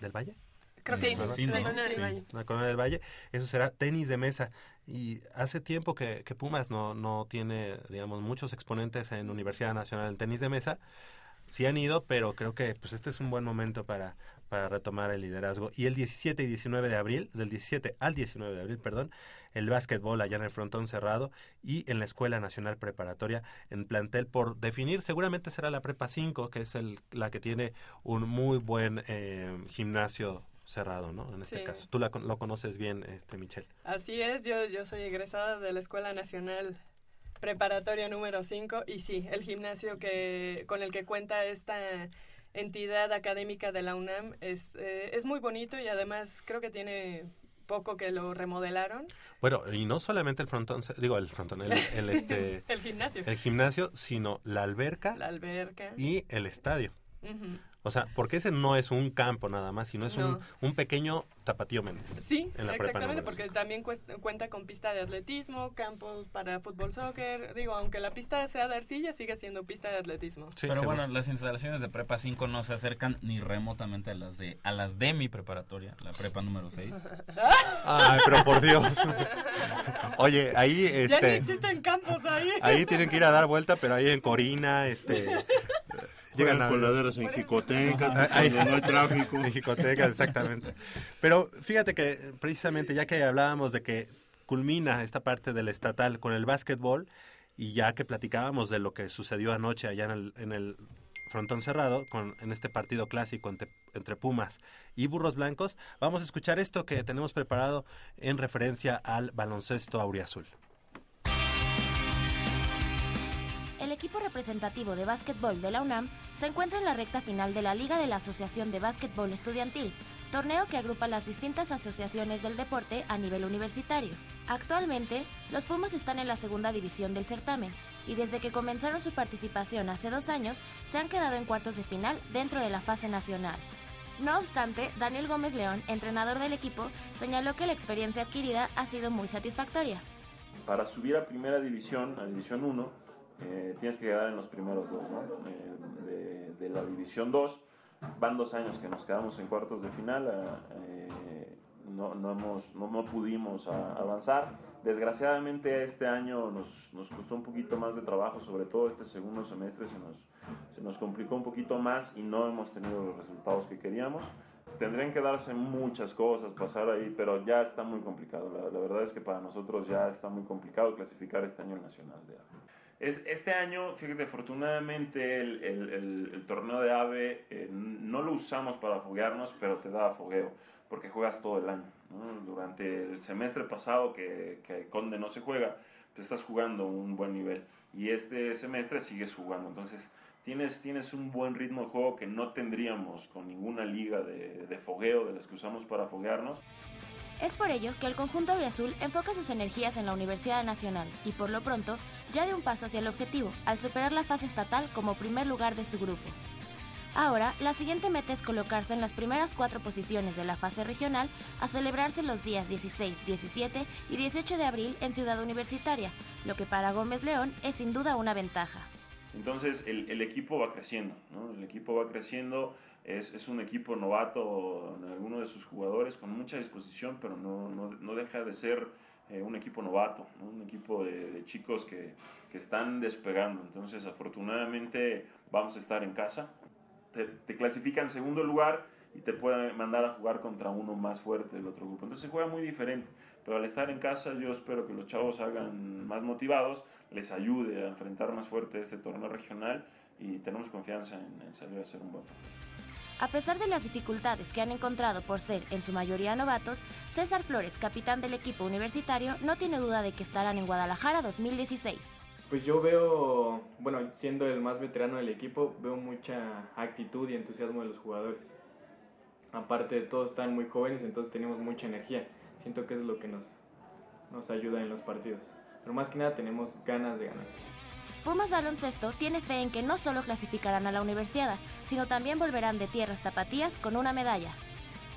del Valle. Creo Sí, ¿Verdad? sí, la colonia del Valle. La Colonia del Valle, eso será tenis de mesa. Y hace tiempo que, que Pumas no, no tiene, digamos, muchos exponentes en Universidad Nacional en tenis de mesa. Sí han ido, pero creo que pues este es un buen momento para, para retomar el liderazgo. Y el 17 y 19 de abril, del 17 al 19 de abril, perdón, el básquetbol allá en el frontón cerrado y en la Escuela Nacional Preparatoria en plantel por definir, seguramente será la Prepa 5, que es el, la que tiene un muy buen eh, gimnasio cerrado, ¿no? En este Sí. caso. Tú la lo conoces bien, este Michelle. Así es, yo, yo soy egresada de la Escuela Nacional Preparatoria número 5 y sí, el gimnasio que con el que cuenta esta entidad académica de la UNAM es, eh, es muy bonito y además creo que tiene poco que lo remodelaron. Bueno, y no solamente el frontón, digo, el frontón, el, el, este, El gimnasio. el gimnasio, sino la alberca La alberca. y el estadio. Ujú. O sea, porque ese no es un campo nada más, sino es un, No. un pequeño tapatío Méndez. Sí, en la prepa exactamente, porque también cuest- cuenta con pista de atletismo, campos para fútbol soccer. Digo, aunque la pista sea de arcilla, sigue siendo pista de atletismo. Pero bueno, las instalaciones de prepa 5 no se acercan ni remotamente a las de a las de mi preparatoria, la prepa número 6. Ay, pero por Dios. Oye, ahí, Ya ni este, existen campos ahí. ahí tienen que ir a dar vuelta, pero ahí en Corina, este, llegan a coladeras en Jicotecas, no hay tráfico. En Jicotecas, exactamente. Pero fíjate que precisamente ya que hablábamos de que culmina esta parte del estatal con el básquetbol y ya que platicábamos de lo que sucedió anoche allá en el, en el frontón cerrado, con, en este partido clásico entre, entre Pumas y Burros Blancos, vamos a escuchar esto que tenemos preparado en referencia al baloncesto auriazul. El equipo representativo de básquetbol de la UNAM se encuentra en la recta final de la Liga de la Asociación de Básquetbol Estudiantil, torneo que agrupa las distintas asociaciones del deporte a nivel universitario. Actualmente, los Pumas están en la segunda división del certamen y desde que comenzaron su participación hace dos años se han quedado en cuartos de final dentro de la fase nacional. No obstante, Daniel Gómez León, entrenador del equipo, señaló que la experiencia adquirida ha sido muy satisfactoria. para subir a primera división, a división 1, eh, tienes que quedar en los primeros dos, ¿no? Eh, de, de la división 2, van dos años que nos quedamos en cuartos de final, ah, eh, no, no, hemos, no, no pudimos a- avanzar. Desgraciadamente este año nos, nos costó un poquito más de trabajo, sobre todo este segundo semestre se nos, se nos complicó un poquito más y no hemos tenido los resultados que queríamos. Tendrían que darse muchas cosas, pasar ahí, pero ya está muy complicado. La, la verdad es que para nosotros ya está muy complicado clasificar este año al Nacional de AVE. Es, este año, fíjate, afortunadamente el, el- el- el torneo de AVE eh, no lo usamos para foguearnos, pero te da fogueo, porque juegas todo el año. ¿no? Durante el semestre pasado que, que Conde no se juega, pues estás jugando un buen nivel. Y este semestre sigues jugando. Entonces, tienes, tienes un buen ritmo de juego que no tendríamos con ninguna liga de, de fogueo de las que usamos para foguearnos. Es por ello que el conjunto auriazul enfoca sus energías en la Universidad Nacional y por lo pronto ya dio un paso hacia el objetivo al superar la fase estatal como primer lugar de su grupo. Ahora, la siguiente meta es colocarse en las primeras cuatro posiciones de la fase regional a celebrarse los días 16, 17 y 18 de abril en Ciudad Universitaria, lo que para Gómez León es sin duda una ventaja. Entonces el equipo va creciendo, ¿no? El equipo va creciendo, es, es un equipo novato en alguno de sus jugadores con mucha disposición, pero no, no, no deja de ser eh, un equipo novato, ¿no? un equipo de, de chicos que, que están despegando. Entonces, afortunadamente, vamos a estar en casa. Te, te en segundo lugar y te pueden mandar a jugar contra uno más fuerte del otro grupo. Entonces, se juega muy diferente. Pero al estar en casa, yo espero que los chavos hagan más motivados, les ayude a enfrentar más fuerte este torneo regional y tenemos confianza en, en salir a hacer un buen partido. A pesar de las dificultades que han encontrado por ser en su mayoría novatos, César Flores, capitán del equipo universitario, no tiene duda de que estarán en Guadalajara 2016. Pues yo veo, bueno, siendo el más veterano del equipo, veo mucha actitud y entusiasmo de los jugadores. Aparte de todos están muy jóvenes, entonces tenemos mucha energía. Siento que es lo que nos, nos ayuda en los partidos. Pero más que nada tenemos ganas de ganar. Pumas Baloncesto tiene fe en que no solo clasificarán a la universidad, sino también volverán de tierras tapatías con una medalla.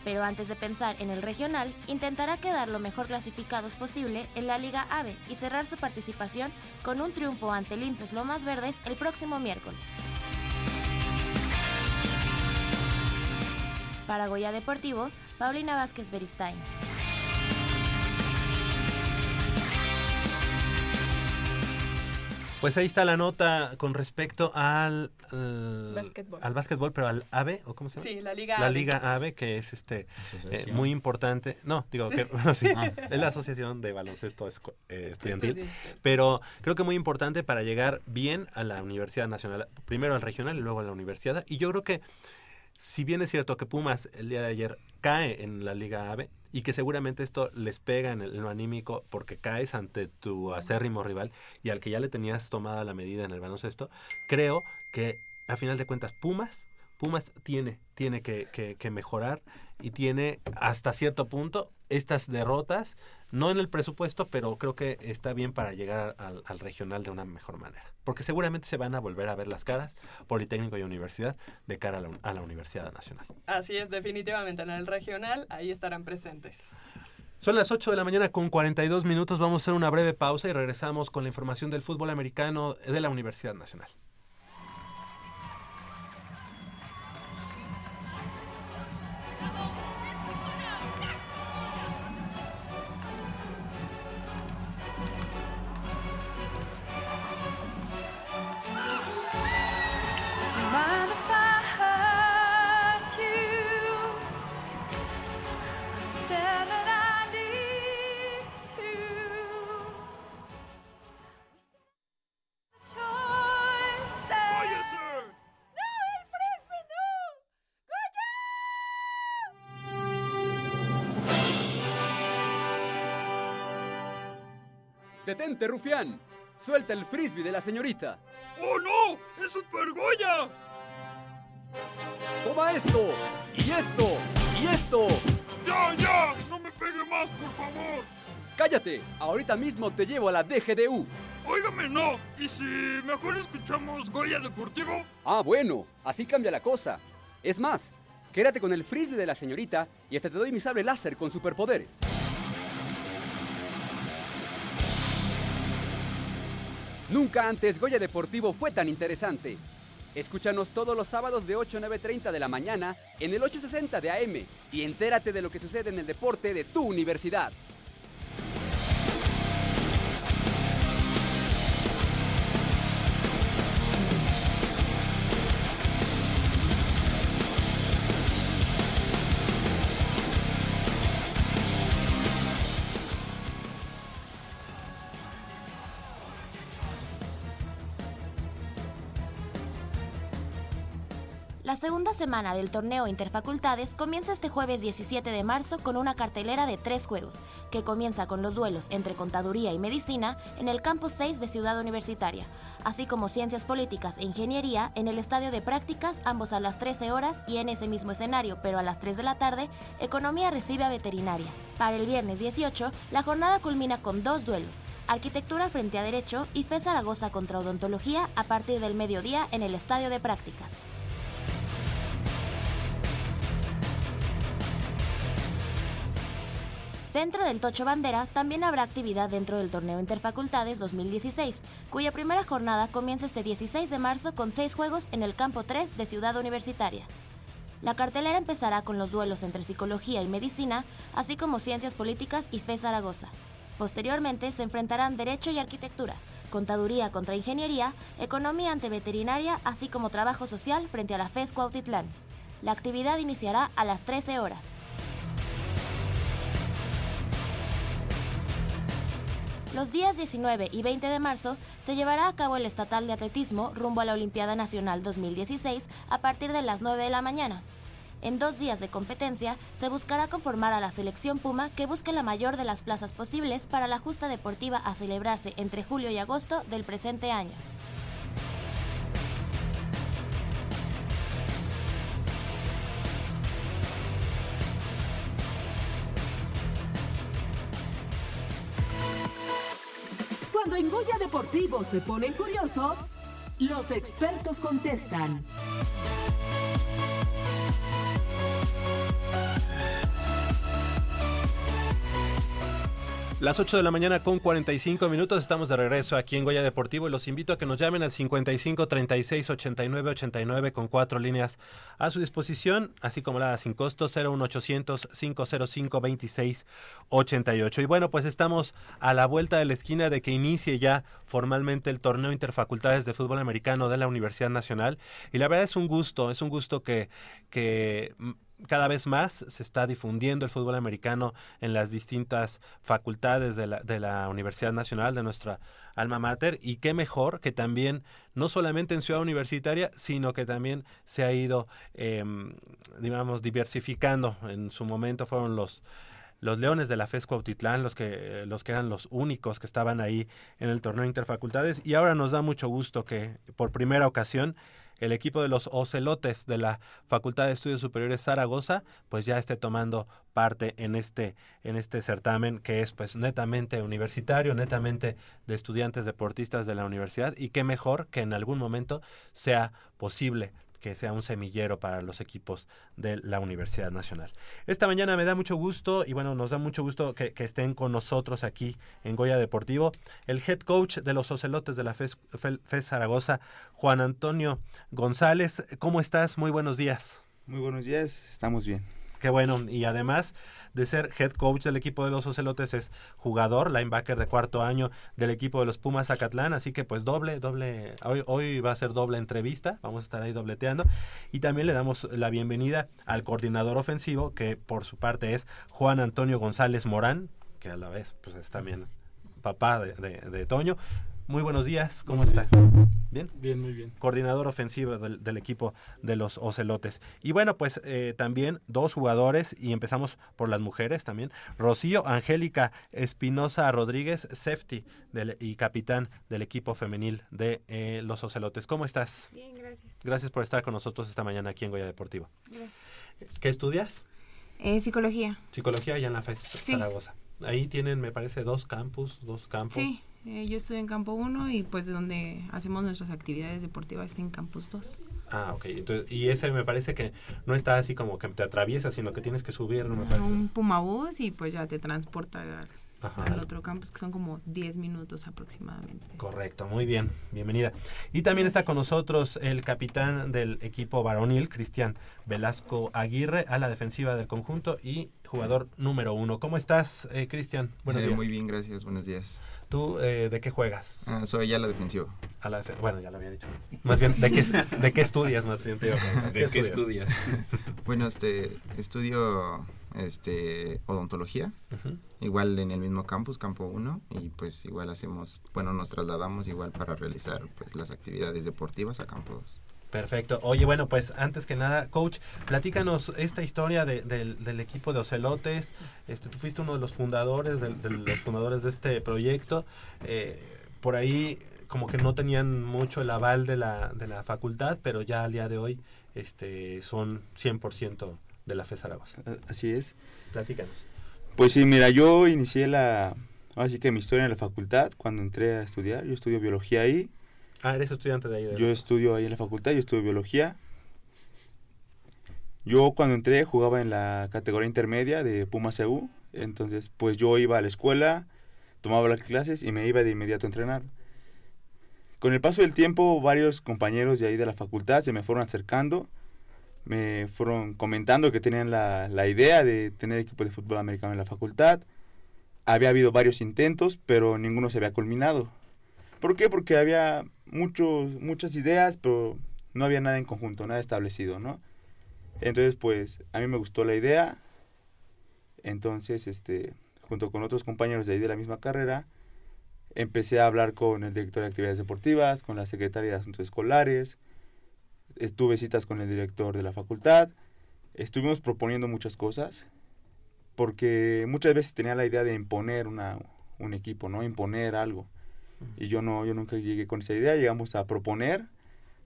Pero antes de pensar en el regional, intentará quedar lo mejor clasificados posible en la Liga AVE y cerrar su participación con un triunfo ante Linces Lomas Verdes el próximo miércoles. Para Goya Deportivo, Paulina Vázquez Beristain. Pues ahí está la nota con respecto al al- Básquetbol. al básquetbol, pero al AVE, ¿o cómo se llama? Sí, la Liga La AVE. Liga AVE, que es este eh, muy importante. No, digo que bueno, sí, Ah. es la Asociación de Baloncesto Esco- eh, Estudiantil, Estudiantil. pero creo que muy importante para llegar bien a la Universidad Nacional, primero al regional y luego a la universidad. Y yo creo que si bien es cierto que Pumas el día de ayer cae en la Liga AVE y que seguramente esto les pega en, el- en lo anímico porque caes ante tu acérrimo rival y al que ya le tenías tomada la medida en el baloncesto, creo que a final de cuentas Pumas, Pumas tiene, tiene que, que- que mejorar y tiene hasta cierto punto estas derrotas, no en el presupuesto, pero creo que está bien para llegar al, al regional de una mejor manera. Porque seguramente se van a volver a ver las caras, Politécnico y Universidad, de cara a la, a la Universidad Nacional. Así es, definitivamente en el regional, ahí estarán presentes. Son las 8 de la mañana con 42 minutos. Vamos a hacer una breve pausa y regresamos con la información del fútbol americano de la Universidad Nacional. ¡Detente, rufián! ¡Suelta el frisbee de la señorita! ¡Oh no! ¡Es Super Goya! ¡Toma esto! ¡Y esto! ¡Y esto! ¡Ya, ya! ¡No me pegue más, por favor! ¡Cállate! Ahorita mismo te llevo a la DGDU. Óigame, no. ¿Y si mejor escuchamos Goya Deportivo? Ah, bueno, así cambia la cosa. Es más, quédate con el frisbee de la señorita y hasta te doy mi sable láser con superpoderes. Nunca antes Goya Deportivo fue tan interesante. Escúchanos todos los sábados de 8 a 9.30 de la mañana en el 860 de AM y entérate de lo que sucede en el deporte de tu universidad. Segunda semana del torneo Interfacultades comienza este jueves 17 de marzo con una cartelera de tres juegos, que comienza con los duelos entre Contaduría y Medicina en el campus 6 de Ciudad Universitaria, así como Ciencias Políticas e Ingeniería en el Estadio de Prácticas, ambos a las 13 horas y en ese mismo escenario, pero a las 3 de la tarde, Economía recibe a Veterinaria. Para el viernes 18, la jornada culmina con dos duelos, Arquitectura frente a Derecho y Fe Zaragoza contra Odontología a partir del mediodía en el Estadio de Prácticas. Dentro del Tocho Bandera también habrá actividad dentro del torneo Interfacultades 2016, cuya primera jornada comienza este 16 de marzo con seis juegos en el campo 3 de Ciudad Universitaria. La cartelera empezará con los duelos entre psicología y medicina, así como ciencias políticas y fe Zaragoza. Posteriormente se enfrentarán Derecho y Arquitectura, Contaduría contra Ingeniería, Economía ante Veterinaria, así como Trabajo Social frente a la FES Cuautitlán. La actividad iniciará a las 13 horas. Los días 19 y 20 de marzo se llevará a cabo el estatal de atletismo rumbo a la Olimpiada Nacional 2016 a partir de las 9 de la mañana. En dos días de competencia se buscará conformar a la selección Puma que busque la mayor de las plazas posibles para la justa deportiva a celebrarse entre julio y agosto del presente año. Cuando en Goya Deportivo se ponen curiosos, los expertos contestan. Las 8 de la mañana con 45 minutos estamos de regreso aquí en Goya Deportivo y los invito a que nos llamen al 55 36 89 89 con cuatro líneas a su disposición, así como la sin costo 01800 505 26 88. Y bueno, pues estamos a la vuelta de la esquina de que inicie ya formalmente el torneo interfacultades de fútbol americano de la Universidad Nacional y la verdad es un gusto, es un gusto que que cada vez más se está difundiendo el fútbol americano en las distintas facultades de la, de la Universidad Nacional, de nuestra alma mater, y qué mejor que también, no solamente en Ciudad Universitaria, sino que también se ha ido, eh, digamos, diversificando. En su momento fueron los los Leones de la FES Cuautitlán, los que, los que eran los únicos que estaban ahí en el torneo interfacultades, y ahora nos da mucho gusto que por primera ocasión el equipo de los Ocelotes de la Facultad de Estudios Superiores Zaragoza, pues ya esté tomando parte en este, en este certamen que es pues netamente universitario, netamente de estudiantes deportistas de la universidad y qué mejor que en algún momento sea posible que sea un semillero para los equipos de la Universidad Nacional. Esta mañana me da mucho gusto y bueno, nos da mucho gusto que, estén con nosotros aquí en Goya Deportivo el head coach de los Ocelotes de la FES Zaragoza, Juan Antonio González. ¿Cómo estás? Muy buenos días. Muy buenos días, estamos bien. Qué bueno, y además de ser head coach del equipo de los Ocelotes es jugador, linebacker de cuarto año del equipo de los Pumas Zacatlán, así que pues doble, doble, hoy, hoy va a ser doble entrevista, vamos a estar ahí dobleteando. Y también le damos la bienvenida al coordinador ofensivo que por su parte es Juan Antonio González Morán, que a la vez pues es también papá de, de, de Toño. Muy buenos días, ¿cómo Buenos estás? Bien. Bien, muy bien. Coordinador ofensivo del, del equipo de los Ocelotes. Y bueno, pues eh, también dos jugadores, y empezamos por las mujeres también. Rocío Angélica Espinosa Rodríguez, safety del- y capitán del equipo femenil de eh, los Ocelotes. ¿Cómo estás? Bien, gracias. Gracias por estar con nosotros esta mañana aquí en Goya Deportivo. Gracias. ¿Qué estudias? Eh, psicología. Psicología allá en la FES Sí. Zaragoza. Ahí tienen, me parece, dos campus, dos campus. Sí, eh, yo estoy en campo 1 y pues de donde hacemos nuestras actividades deportivas en campus 2. Ah, ok. Entonces, y ese me parece que no está así como que te atraviesa, sino que tienes que subir, no me parece. Un Pumabús y pues ya te transporta al, Ajá. al otro campus que son como 10 minutos aproximadamente. Correcto, muy bien, bienvenida. Y también está con nosotros el capitán del equipo varonil, Cristian Velasco Aguirre, a la defensiva del conjunto y jugador número uno. ¿Cómo estás, eh, Cristian? Buenos Eh, días. Muy bien, gracias, buenos días. ¿Tú eh, de qué juegas? Ah, soy ya la defensiva. A la defe- bueno, ya lo había dicho. Más bien, ¿de qué, de qué estudias? Más bien. ¿De qué estudias? bueno, este, estudio este, odontología, igual en el mismo campus, campo 1, y pues igual hacemos, bueno, nos trasladamos igual para realizar pues las actividades deportivas a campo 2. Perfecto. Oye, bueno, pues antes que nada, coach, platícanos esta historia de- del, del equipo de Ocelotes. Este, tú fuiste uno de los fundadores, del- de, los fundadores de este proyecto. Eh, por ahí como que no tenían mucho el aval de la, de la facultad, pero ya al día de hoy este, son 100% de la FE Zaragoza. Así es. Platícanos. Pues sí, mira, yo inicié la, así que mi historia en la facultad cuando entré a estudiar. Yo estudio biología ahí. Ah, eres estudiante de ahí. de- Yo estudio ahí en la facultad, yo estudio biología. Yo cuando entré jugaba en la categoría intermedia de Puma CU, entonces pues yo iba a la escuela, tomaba las clases y me iba de inmediato a entrenar. Con el paso del tiempo varios compañeros de ahí de la facultad se me fueron acercando, me fueron comentando que tenían la, la idea de tener equipo de fútbol americano en la facultad. había habido varios intentos, pero ninguno se había culminado. ¿Por qué? Porque había muchos, muchas ideas, pero no había nada en conjunto, nada establecido, ¿no? Entonces, pues, a mí me gustó la idea. Entonces, este, junto con otros compañeros de ahí de la misma carrera, empecé a hablar con el director de actividades deportivas, con la secretaria de asuntos escolares, estuve citas con el director de la facultad, estuvimos proponiendo muchas cosas, porque muchas veces tenía la idea de imponer una, un equipo, ¿no? Imponer algo. Y yo no, yo nunca llegué con esa idea, llegamos a proponer,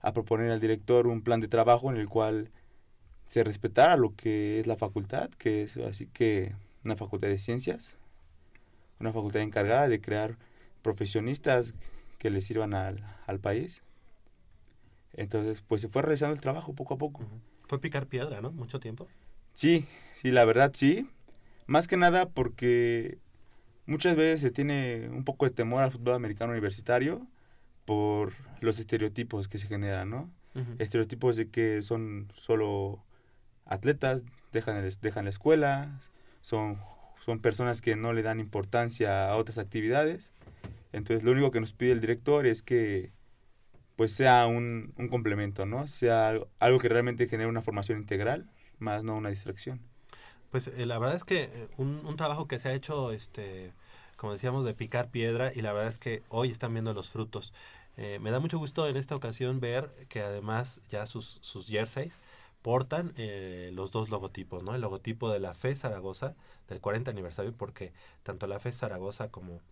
a proponer al director un plan de trabajo en el cual se respetara lo que es la facultad, que es así que una facultad de ciencias, una facultad encargada de crear profesionistas que le sirvan al, al país. Entonces, pues se fue realizando el trabajo poco a poco. Fue picar piedra, ¿no? Mucho tiempo. Sí, sí, la verdad sí. Más que nada porque muchas veces se tiene un poco de temor al fútbol americano universitario por los estereotipos que se generan, ¿no? Estereotipos de que son solo atletas, dejan, el- dejan la escuela, son, son personas que no le dan importancia a otras actividades. Entonces lo único que nos pide el director es que pues sea un, un complemento, ¿no? Sea algo, algo que realmente genere una formación integral, más no una distracción. Pues eh, la verdad es que eh, un, un trabajo que se ha hecho, este, como decíamos, de picar piedra y la verdad es que hoy están viendo los frutos. Eh, me da mucho gusto en esta ocasión ver que además ya sus, jerseys portan eh, los dos logotipos, ¿no? El logotipo de la FES Zaragoza del 40 aniversario porque tanto la FES Zaragoza como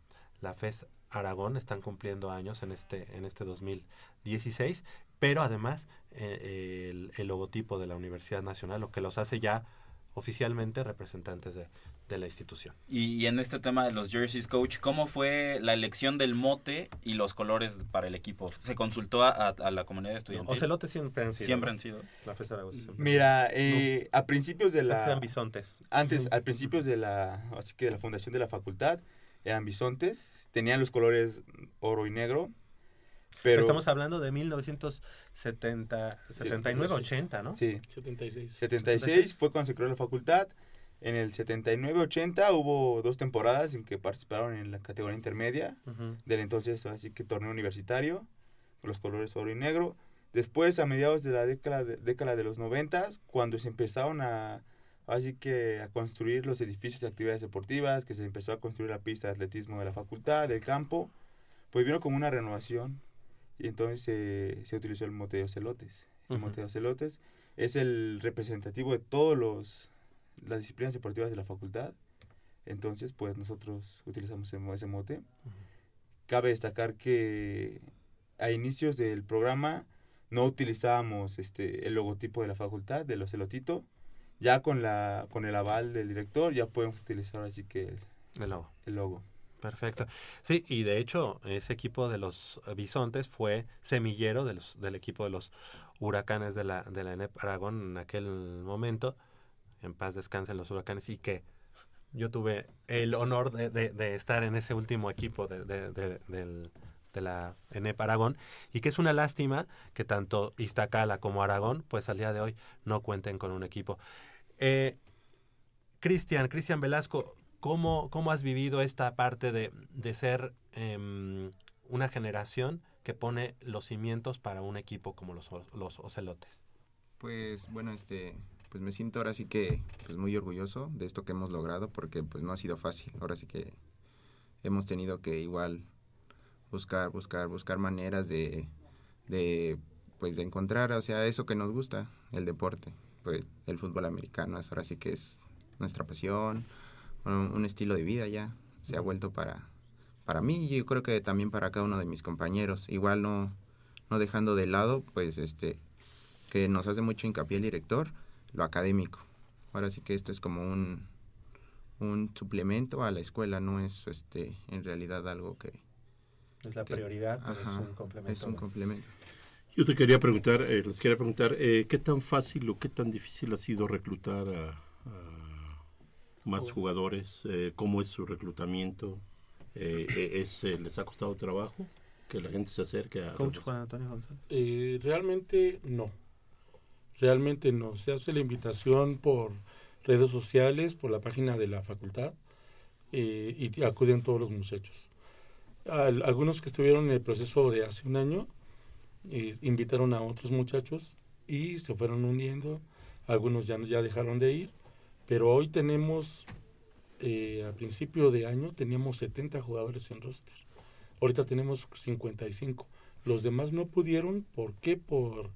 la FES Aragón están cumpliendo años en este, en este 2016, pero además eh, el logotipo de la Universidad Nacional, lo que los hace ya oficialmente representantes de, de la institución. Y, y en este tema de los jerseys, coach, ¿cómo fue la elección del mote y los colores para el equipo? ¿Se consultó a, a- a la comunidad estudiantil? Ocelotes siempre han sido. Siempre ¿no? han sido. La FES Zaragoza siempre. Mira, eh, a principios de la... Antes eran bisontes. Antes, al principios de la, así que de la fundación de la facultad, eran bisontes, tenían los colores oro y negro, pero... Estamos hablando de 1970, 79, 80, ¿no? Sí. 76. 76 fue cuando se creó la facultad. En el 79-80 hubo dos temporadas en que participaron en la categoría intermedia Ujú. del entonces así que torneo universitario con los colores oro y negro. Después a mediados de la década de, década de los 90 cuando se empezaron a así que a construir los edificios de actividades deportivas, que se empezó a construir la pista de atletismo de la facultad, del campo, pues vino como una renovación y entonces se- se utilizó el mote de ocelotes. El Ujú. mote de ocelotes es el representativo de todos los las disciplinas deportivas de la facultad. Entonces, pues nosotros utilizamos ese, mo- ese mote. Cabe destacar que a inicios del programa no utilizábamos este el logotipo de la facultad, del ocelotito. Ya con la con el aval del director ya podemos utilizar así que el, El logo. el logo. Perfecto. Sí, y de hecho, ese equipo de los bisontes fue semillero de los- del equipo de los huracanes de la, de la ENEP Aragón en aquel momento. En paz descansen los huracanes y que yo tuve el honor de, de- estar en ese último equipo de, de- la ENEP Aragón y que es una lástima que tanto Iztacala como Aragón pues al día de hoy no cuenten con un equipo. Eh, Cristian, Cristian Velasco, ¿cómo, ¿cómo has vivido esta parte de, ser em, una generación que pone los cimientos para un equipo como los, los Ocelotes? Pues bueno, este, pues me siento ahora sí que pues muy orgulloso de esto que hemos logrado porque pues no ha sido fácil. Ahora sí que hemos tenido que igual buscar, buscar, buscar maneras de, de pues de encontrar, o sea, eso que nos gusta, el deporte, pues el fútbol americano, es ahora sí que es nuestra pasión, un, estilo de vida ya se ha vuelto para para mí y yo creo que también para cada uno de mis compañeros. Igual no no dejando de lado, pues este que nos hace mucho hincapié el director, lo académico. Ahora sí que esto es como un, un suplemento a la escuela, no es este en realidad algo que... Es la que- prioridad, pero es un complemento, Es un complemento. Yo te quería preguntar, eh, les quería preguntar, eh, ¿qué tan fácil o qué tan difícil ha sido reclutar a, a más jugadores? Eh, ¿Cómo es su reclutamiento? Eh, eh, es, eh, ¿Les ha costado trabajo que la gente se acerque a... Coach Juan Antonio González. Eh, realmente no. Realmente no. Se hace la invitación por redes sociales, por la página de la facultad. eh, y acuden todos los muchachos. Al- algunos que estuvieron en el proceso de hace un año eh, invitaron a otros muchachos y se fueron uniendo. Algunos ya, ya dejaron de ir, pero hoy tenemos, eh, a principio de año, teníamos 70 jugadores en roster. Ahorita tenemos 55. Los demás no pudieron, ¿por qué? Por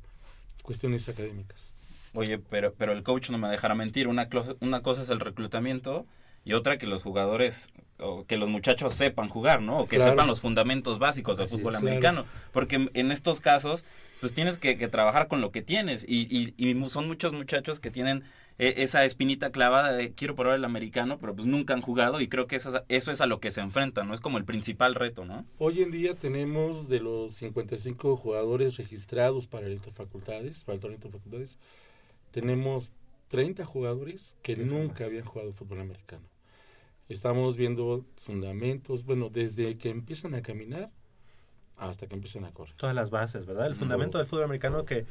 cuestiones académicas. Oye, pero, pero el coach no me dejará mentir. Una, clos- una cosa es el reclutamiento y otra que los jugadores, o que los muchachos sepan jugar, ¿no? O que Claro. sepan los fundamentos básicos del Así fútbol es, americano. Porque en- estos casos, pues tienes que, que trabajar con lo que tienes. Y, y, y son muchos muchachos que tienen esa espinita clavada de quiero probar el americano, pero pues nunca han jugado y creo que eso, es- eso es a lo que se enfrentan, ¿no? Es como el principal reto, ¿no? Hoy en día tenemos de los 55 jugadores registrados para el Interfacultades, para el torneo Interfacultades, tenemos 30 jugadores que nunca habían jugado fútbol americano. Estamos viendo fundamentos, bueno, desde que empiezan a caminar hasta que empiezan a correr. Todas las bases, ¿verdad? El fundamento del fútbol americano que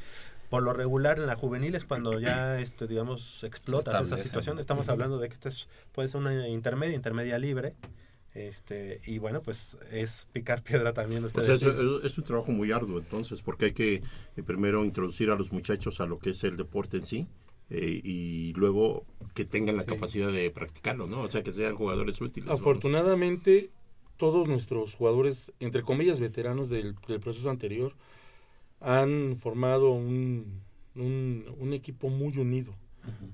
por lo regular en la juvenil es cuando ya, este, digamos, explota esa situación. Estamos hablando de que esta es, puede ser una intermedia, intermedia libre. Este, y bueno, pues es picar piedra también. O Ustedes sea, es, es un trabajo muy arduo entonces, porque hay que eh, primero introducir a los muchachos a lo que es el deporte en sí eh, y luego que tengan la capacidad de practicarlo, ¿no? O sea, que sean jugadores útiles. Afortunadamente, todos nuestros jugadores, entre comillas, veteranos del, del proceso anterior, han formado un, un- un equipo muy unido.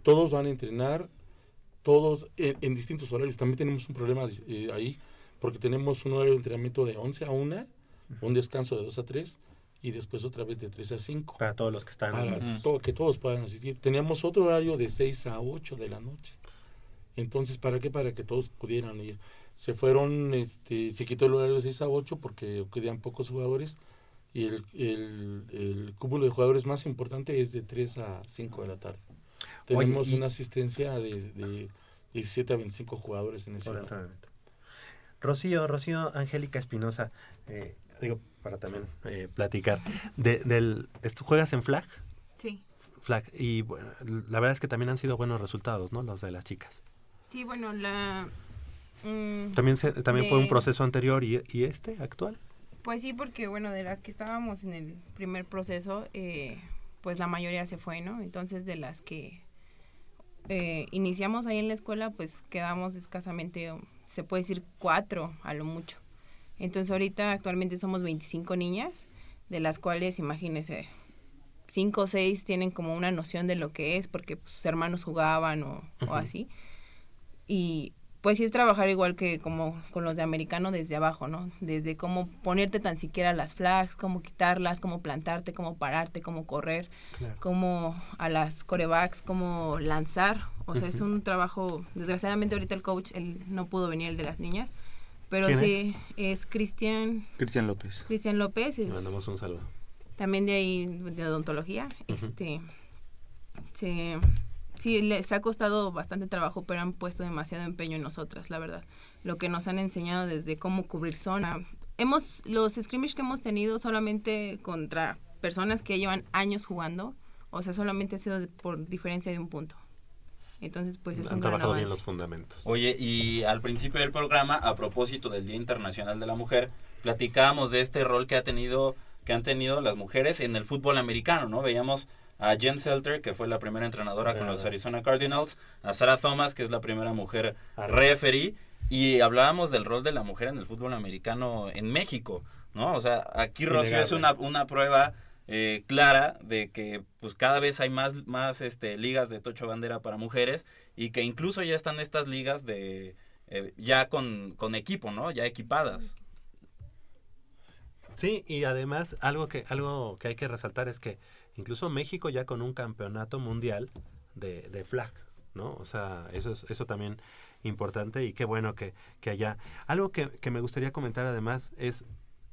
Todos van a entrenar, todos en, en distintos horarios. También tenemos un problema eh, ahí, porque tenemos un horario de entrenamiento de 11 a 1, un descanso de 2 a 3 y después otra vez de 3 a 5. Para todos los que están. Para Ujú. to- que todos puedan asistir. Teníamos otro horario de 6 a 8 de la noche. Entonces, ¿para qué? Para que todos pudieran ir. Se fueron, este, se quitó el horario de 6 a 8 porque quedan pocos jugadores y el, el, el cúmulo de jugadores más importante es de 3 a 5 de la tarde. Oye, Tenemos y- una asistencia de, de 17 a 25 jugadores en ese entrenamiento. Rocío, Rocío Angélica Espinosa, eh, digo, para también eh, platicar, de, del, ¿est- ¿juegas en flag? Sí, Flag, y bueno, la verdad es que también han sido buenos resultados, ¿no? Los de las chicas. sí, bueno, la... mm, También se- también fue un proceso anterior y, y este, actual. Pues sí, porque bueno, de las que estábamos en el primer proceso, eh, pues la mayoría se fue, ¿no? Entonces de las que eh, iniciamos ahí en la escuela, pues quedamos escasamente, se puede decir, cuatro a lo mucho. Entonces ahorita actualmente somos 25 niñas, de las cuales, imagínense, cinco o seis tienen como una noción de lo que es, porque pues, sus hermanos jugaban o, así. Y pues sí es trabajar igual que como con los de americano desde abajo, ¿no? Desde cómo ponerte tan siquiera las flags, cómo quitarlas, cómo plantarte, cómo pararte, cómo correr, Claro. cómo a las corebacks, cómo lanzar. O sea, es un trabajo, desgraciadamente ahorita el coach, él no pudo venir el de las niñas, pero ¿Quién sí, es Cristian Cristian López. Cristian López, Le es mandamos un saludo. también de ahí de odontología. Este se, sí les ha costado bastante trabajo, pero han puesto demasiado empeño en nosotras, la verdad. Lo que nos han enseñado desde cómo cubrir zona. Hemos los scrimmage que hemos tenido solamente contra personas que llevan años jugando, o sea, solamente ha sido de- por diferencia de un punto. Entonces, pues es Han un gran trabajado bien los fundamentos. Oye, y al principio del programa, a propósito del Día Internacional de la Mujer, platicábamos de este rol que ha tenido, que han tenido las mujeres en el fútbol americano, ¿no? Veíamos a Jen Selter, que fue la primera entrenadora con los. Arizona Cardinals, a Sarah Thomas, que es la primera mujer Arre. referee, y hablábamos del rol de la mujer en el fútbol americano en México, ¿no? O sea, aquí Rocío es una, una prueba eh, clara de que pues cada vez hay más, más este, ligas de tocho bandera para mujeres y que incluso ya están estas ligas de eh, ya con, con equipo, ¿no? Ya equipadas. Sí, y además algo que algo que hay que resaltar es que incluso México ya con un campeonato mundial de, de flag, ¿no? O sea, eso es eso también importante y qué bueno que, que haya. Algo que, que me gustaría comentar además es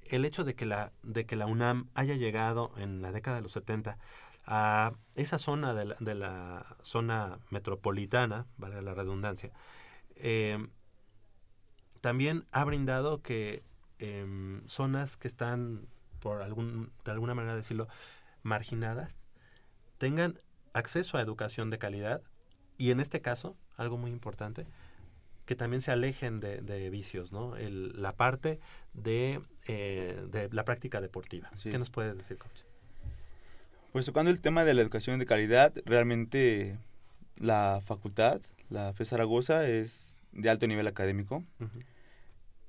el hecho de que la de que la UNAM haya llegado en la década de los 70 a esa zona de la, de la zona metropolitana, vale la redundancia, eh, también ha brindado que em, zonas que están, por algún, de alguna manera decirlo, marginadas, tengan acceso a educación de calidad y en este caso, algo muy importante, que también se alejen de, de vicios, ¿no? El- la parte de, eh, de la práctica deportiva. Así ¿Qué es. nos puedes decir, coach? Pues tocando el tema de la educación de calidad, realmente la facultad, la FE Zaragoza, es de alto nivel académico.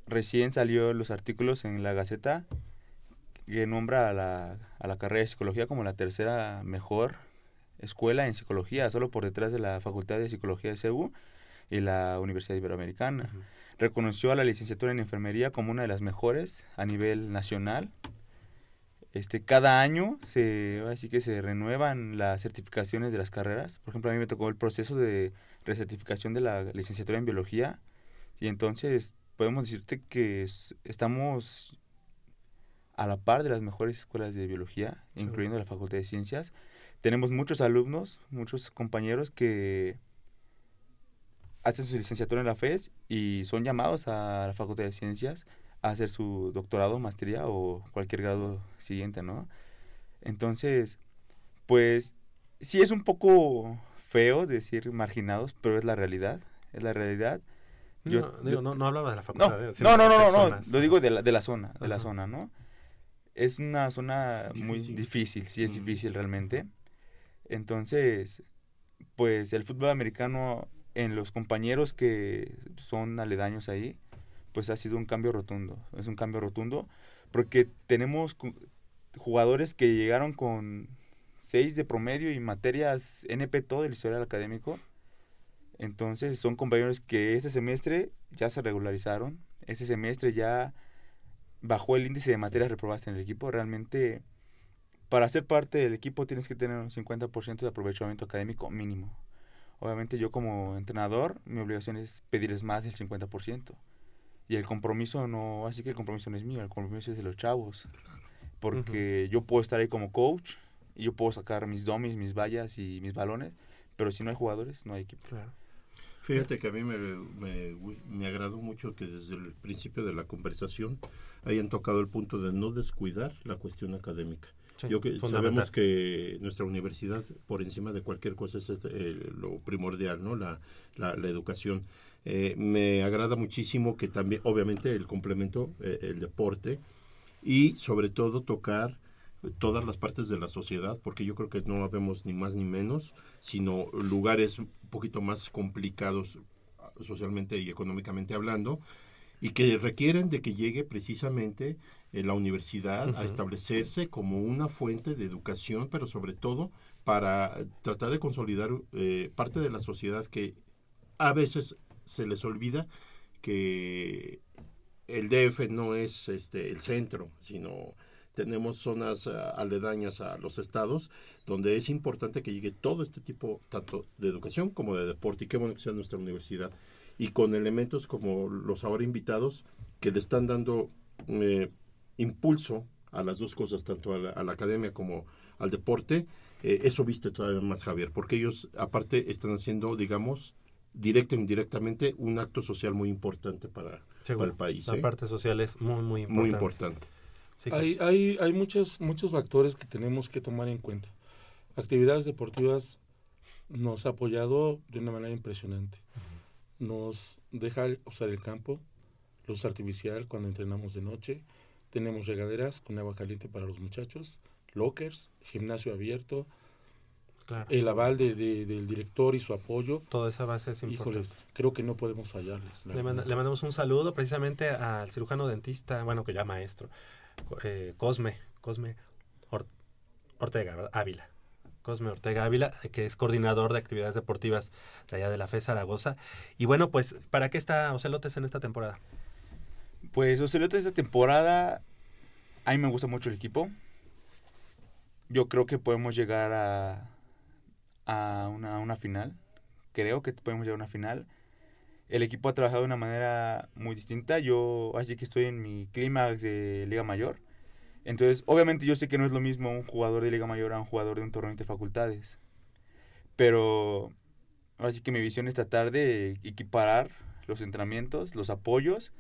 Recién salió los artículos en la Gaceta que nombra a la, a la carrera de psicología como la tercera mejor escuela en psicología, solo por detrás de la Facultad de Psicología de CEU y la Universidad Iberoamericana. Reconoció a la licenciatura en enfermería como una de las mejores a nivel nacional. Este, cada año se, así que se renuevan las certificaciones de las carreras. Por ejemplo, a mí me tocó el proceso de recertificación de la licenciatura en biología y entonces podemos decirte que es- estamos a la par de las mejores escuelas de biología, incluyendo la Facultad de Ciencias. Tenemos muchos alumnos, muchos compañeros que hacen su licenciatura en la FES y son llamados a la Facultad de Ciencias a hacer su doctorado, maestría o cualquier grado siguiente, ¿no? Entonces, pues sí es un poco feo decir marginados, pero es la realidad, es la realidad. No, digo, no- no hablaba de la facultad, No, no, no, de no, no, no, personas. lo digo de la, de la zona, de la zona, ¿no? Es una zona muy difícil, sí es difícil realmente. Entonces, pues el fútbol americano en los compañeros que son aledaños ahí, pues ha sido un cambio rotundo. Es un cambio rotundo porque tenemos jugadores que llegaron con 6 de promedio y materias NP todo el historial académico. Entonces son compañeros que ese semestre ya se regularizaron, ese semestre ya bajó el índice de materias reprobadas en el equipo. Realmente, para ser parte del equipo tienes que tener un 50% de aprovechamiento académico mínimo. Obviamente yo como entrenador, mi obligación es pedirles más del 50%. Y el compromiso no, así que el compromiso no es mío, el compromiso es de los chavos. Porque yo puedo estar ahí como coach y yo puedo sacar mis dummies, mis vallas y mis balones, pero si no hay jugadores, no hay equipo. Fíjate que a mí me, me, me agradó mucho que desde el principio de la conversación hayan tocado el punto de no descuidar la cuestión académica. Sí, Yo que sabemos que nuestra universidad, por encima de cualquier cosa, es eh, lo primordial, ¿no? La, la, la educación. Eh, me agrada muchísimo que también, obviamente, el complemento, eh, el deporte, y sobre todo tocar todas las partes de la sociedad, porque yo creo que no habemos ni más ni menos, sino lugares un poquito más complicados socialmente y económicamente hablando, y que requieren de que llegue precisamente eh, la universidad a establecerse como una fuente de educación, pero sobre todo para tratar de consolidar eh, parte de la sociedad que a veces se les olvida que el DF no es este el centro, sino tenemos zonas ah, aledañas a los estados donde es importante que llegue todo este tipo tanto de educación como de deporte y qué bueno que sea nuestra universidad y con elementos como los ahora invitados que le están dando eh, impulso a las dos cosas, tanto a la, a la academia como al deporte, eh, eso viste todavía más Javier, porque ellos aparte están haciendo, digamos, directa e indirectamente un acto social muy importante para, Seguro. para el país. La ¿eh? parte social es muy, muy importante. Muy importante. Sí, hay, hay, hay muchos, muchos factores que tenemos que tomar en cuenta. Actividades deportivas nos ha apoyado de una manera impresionante. Nos deja usar el campo, luz artificial cuando entrenamos de noche. Tenemos regaderas con agua caliente para los muchachos, lockers, gimnasio abierto, Claro. el aval de- de- del director y su apoyo. Toda esa base es importante. Híjoles, creo que no podemos fallarles. la Le, manda- le mandamos un saludo precisamente al cirujano dentista, bueno, que ya maestro, eh, Cosme, Cosme Or- Ortega, ¿verdad? Ávila. Cosme Ortega Ávila, que es coordinador de actividades deportivas de allá de la FE Zaragoza. Y bueno, pues, ¿para qué está Ocelotes en esta temporada? Pues Ocelotes esta temporada, a mí me gusta mucho el equipo. Yo creo que podemos llegar a, a una, una final. Creo que podemos llegar a una final. El equipo ha trabajado de una manera muy distinta. Yo, así que estoy en mi clímax de Liga Mayor. Entonces, obviamente yo sé que no es lo mismo un jugador de Liga Mayor a un jugador de un torneo de facultades. Pero, así que mi visión es tratar de equiparar los entrenamientos, los apoyos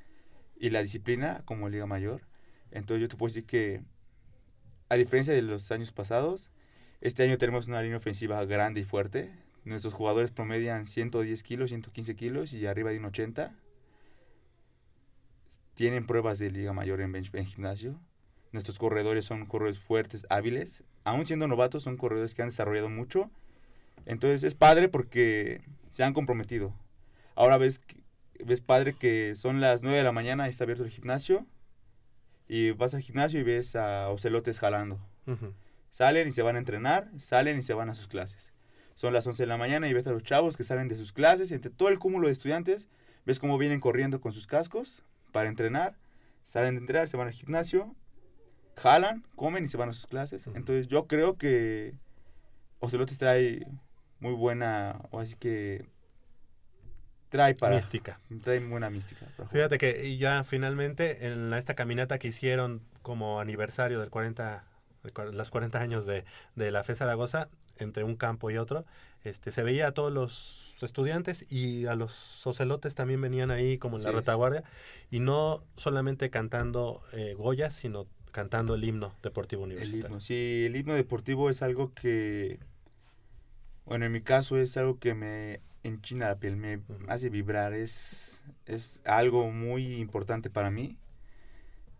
y la disciplina como Liga Mayor. Entonces yo te puedo decir que, a diferencia de los años pasados, este año tenemos una línea ofensiva grande y fuerte. Nuestros jugadores promedian 110 kilos, 115 kilos y arriba de un 80. Tienen pruebas de liga mayor en, bench- en gimnasio. Nuestros corredores son corredores fuertes, hábiles. Aún siendo novatos, son corredores que han desarrollado mucho. Entonces es padre porque se han comprometido. Ahora ves, ves padre que son las 9 de la mañana y está abierto el gimnasio. Y vas al gimnasio y ves a ocelotes jalando. Salen y se van a entrenar, salen y se van a sus clases. Son las 11 de la mañana y ves a los chavos que salen de sus clases, entre todo el cúmulo de estudiantes, ves cómo vienen corriendo con sus cascos para entrenar, salen de entrenar, se van al gimnasio, jalan, comen y se van a sus clases. Entonces yo creo que Ocelotes trae muy buena, o así que trae para... Mística. Trae buena mística. Fíjate que ya finalmente en esta caminata que hicieron como aniversario del 40, de cua- los 40 años de, de la FE Zaragoza, entre un campo y otro, este, se veía a todos los estudiantes y a los ocelotes también venían ahí como en la retaguardia y no solamente cantando eh, Goya, sino cantando el himno deportivo El universitario. himno, sí, el himno deportivo es algo que, bueno, en mi caso es algo que me enchina la piel, me hace vibrar, es, es algo muy importante para mí.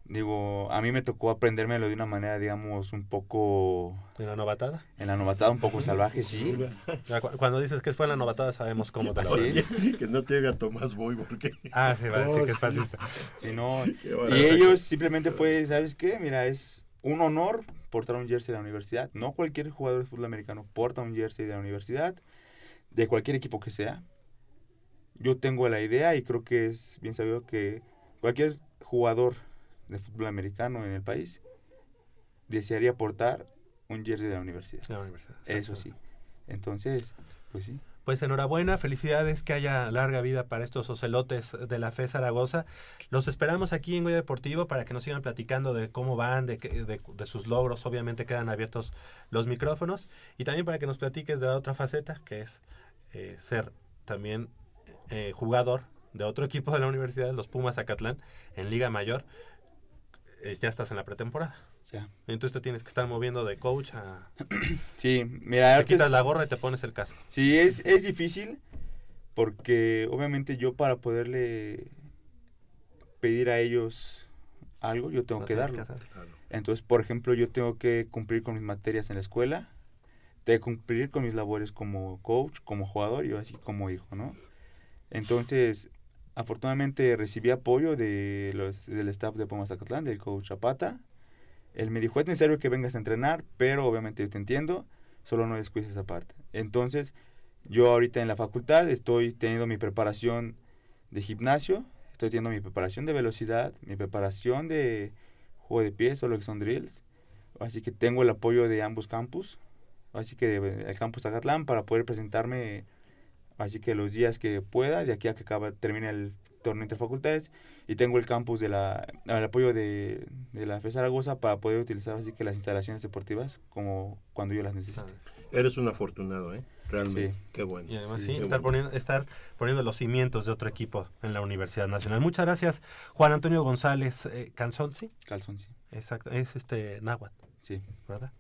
Digo, a mí me tocó aprendérmelo de una manera, digamos, un poco... ¿En la novatada? En la novatada, un poco salvaje, sí. Cuando dices que fue en la novatada sabemos cómo te es. que no te haga Tomás Boy porque... Ah, sí, va a decir Oh, que es sí. fascista. Sí, no. Y ellos simplemente fue, ¿sabes qué? Mira, es un honor portar un jersey de la universidad. No cualquier jugador de fútbol americano porta un jersey de la universidad, de cualquier equipo que sea. Yo tengo la idea y creo que es bien sabido que cualquier jugador de fútbol americano en el país desearía portar un jersey de la universidad. La universidad, Eso sí. Entonces, pues sí. Pues enhorabuena, felicidades, que haya larga vida para estos ocelotes de la FE Zaragoza. Los esperamos aquí en Goya Deportivo para que nos sigan platicando de cómo van, de, que- de, de sus logros. Obviamente quedan abiertos los micrófonos. Y también para que nos platiques de la otra faceta, que es eh, ser también eh, jugador de otro equipo de la universidad, los Pumas Acatlán, en Liga Mayor. Eh, ya estás en la pretemporada. Ya. Entonces te tienes que estar moviendo de coach a... Sí, mira, Te quitas la gorra y te pones el casco. Sí, es, es difícil porque obviamente yo para poderle pedir a ellos algo, yo tengo que darlo. Claro. Entonces, por ejemplo, yo tengo que cumplir con mis materias en la escuela, tengo que cumplir con mis labores como coach, como jugador y así como hijo, ¿no? Entonces, afortunadamente recibí apoyo de los, del staff de Pumas Zacatlán, del coach Zapata. Él me dijo, es necesario que vengas a entrenar, pero obviamente yo te entiendo, solo no descuides esa parte. Entonces, yo ahorita en la facultad estoy teniendo mi preparación de gimnasio, estoy teniendo mi preparación de velocidad, mi preparación de juego de pies o lo que son drills. Así que tengo el apoyo de ambos campus, así que el campus Zacatlán para poder presentarme así que los días que pueda, de aquí a que acaba, termine el torneo interfacultades y tengo el campus de la el apoyo de, de la FE Zaragoza para poder utilizar así que las instalaciones deportivas como cuando yo las necesite. Eres un afortunado, ¿eh? Realmente. Sí. Qué bueno. Y además Sí, estar, bueno. poniendo, estar poniendo los cimientos de otro equipo en la Universidad Nacional. Muchas gracias, Juan Antonio González eh, Canzón, ¿sí? Calzón, sí. Exacto, es este Náhuatl. Sí. ¿Verdad?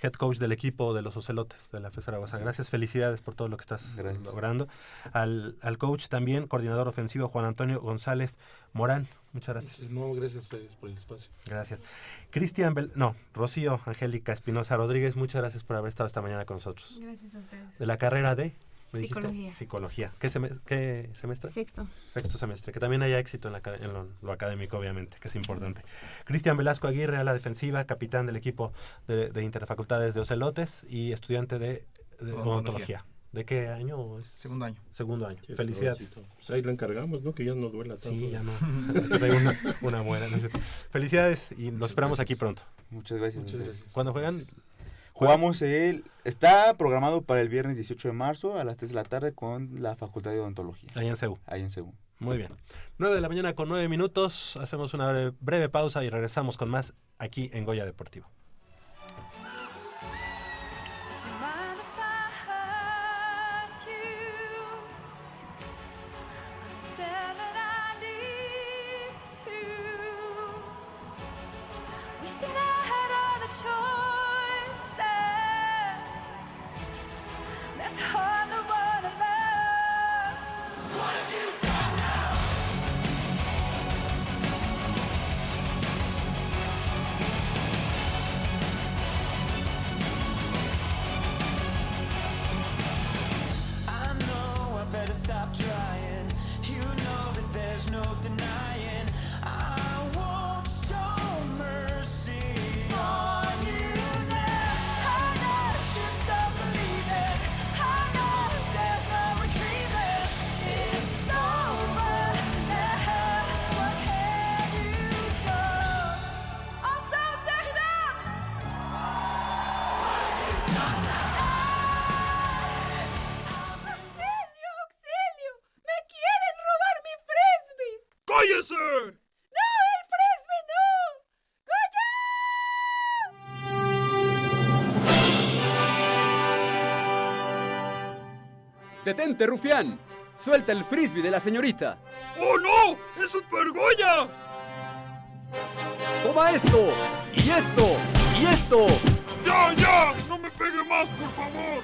Head coach del equipo de los Ocelotes de la FE Zaragoza. Gracias, felicidades por todo lo que estás logrando. Al, al coach también, coordinador ofensivo Juan Antonio González Morán. Muchas gracias. No, gracias a ustedes por el espacio. Gracias. Cristian, Bel- no, Rocío Angélica Espinosa Rodríguez, muchas gracias por haber estado esta mañana con nosotros. Gracias a ustedes. De la carrera de ¿me dijiste? Psicología. Psicología. ¿Qué, seme- qué semestre? Sexto. Sexto semestre. Que también haya éxito en, la, en lo, lo académico, obviamente, que es importante. Cristian Velasco Aguirre, a la defensiva, capitán del equipo de, de Interfacultades de Ocelotes y estudiante de, de Odontología. odontología. ¿De qué año? es? Segundo año. Segundo año. Felicidades. Pues ahí lo encargamos, ¿no? Que ya no duela tanto. Sí, ya no. Una, una no cierto. Felicidades y los esperamos aquí pronto. Muchas gracias. Muchas gracias. Cuando juegan, Jugamos el... Está programado para el viernes 18 de marzo a las 3 de la tarde con la Facultad de Odontología. Ahí en CEU. Ahí en CEU. Muy bien. 9 de la mañana con 9 minutos. Hacemos una breve, breve pausa y regresamos con más aquí en Goya Deportivo. ¡Detente, rufián! ¡Suelta el frisbee de la señorita! ¡Oh no! ¡Es Super Goya! ¡Toma esto! ¡Y esto! ¡Y esto! ¡Ya, ya! ¡No me pegue más, por favor!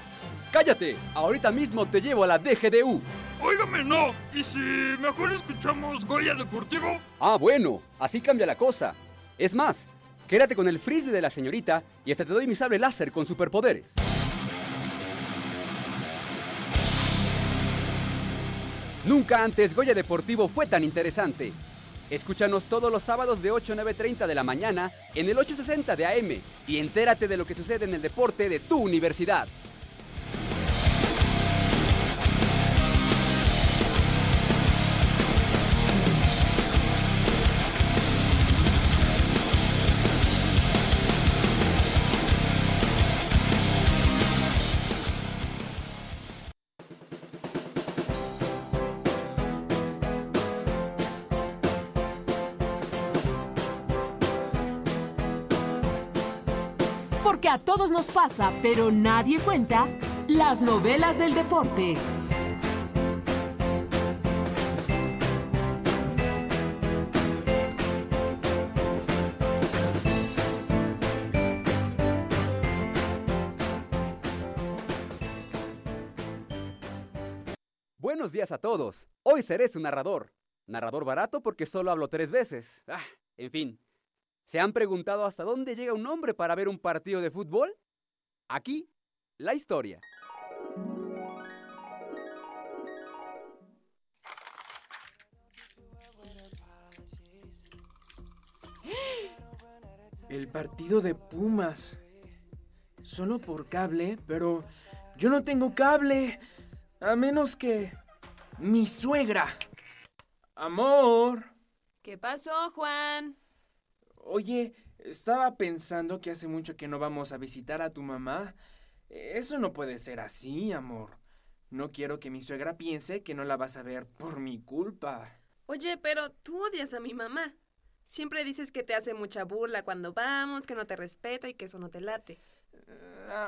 ¡Cállate! Ahorita mismo te llevo a la DGDU. Óigame, no. ¿Y si mejor escuchamos Goya Deportivo? Ah, bueno, así cambia la cosa. Es más, quédate con el frisbee de la señorita y hasta te doy mi sable láser con superpoderes. Nunca antes Goya Deportivo fue tan interesante. Escúchanos todos los sábados de 8 a 9.30 de la mañana en el 860 de AM y entérate de lo que sucede en el deporte de tu universidad. Todos nos pasa, pero nadie cuenta, las novelas del deporte. Buenos días a todos. Hoy seré su narrador. Narrador barato porque solo hablo tres veces. Ah, en fin. ¿Se han preguntado hasta dónde llega un hombre para ver un partido de fútbol? Aquí, la historia. El partido de Pumas. Solo por cable, pero yo no tengo cable. A menos que... Mi suegra. Amor. ¿Qué pasó, Juan? Oye, estaba pensando que hace mucho que no vamos a visitar a tu mamá. Eso no puede ser así, amor. No quiero que mi suegra piense que no la vas a ver por mi culpa. Oye, pero tú odias a mi mamá. Siempre dices que te hace mucha burla cuando vamos, que no te respeta y que eso no te late.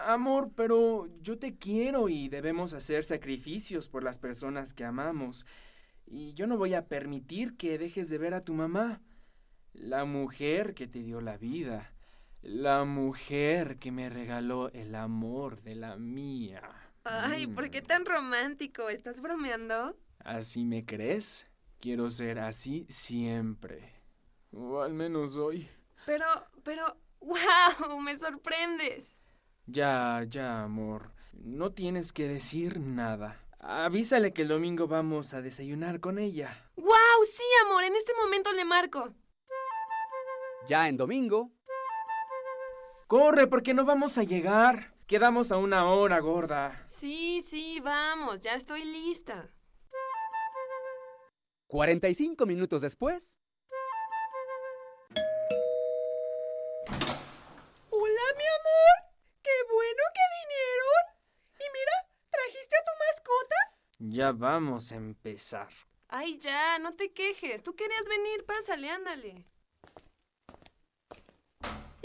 Amor, pero yo te quiero y debemos hacer sacrificios por las personas que amamos. Y yo no voy a permitir que dejes de ver a tu mamá. La mujer que te dio la vida. La mujer que me regaló el amor de la mía. Ay, ¿por qué tan romántico? ¿Estás bromeando? ¿Así me crees? Quiero ser así siempre. O al menos hoy. Pero, pero, wow, me sorprendes. Ya, ya, amor. No tienes que decir nada. Avísale que el domingo vamos a desayunar con ella. Wow, sí, amor, en este momento le marco. Ya en domingo, Corre, porque no vamos a llegar. Quedamos a una hora, gorda. Sí, sí, vamos, ya estoy lista. 45 minutos después, Hola, mi amor. Qué bueno que vinieron. Y mira, ¿trajiste a tu mascota? Ya vamos a empezar. Ay, ya, no te quejes. Tú querías venir, pásale, ándale.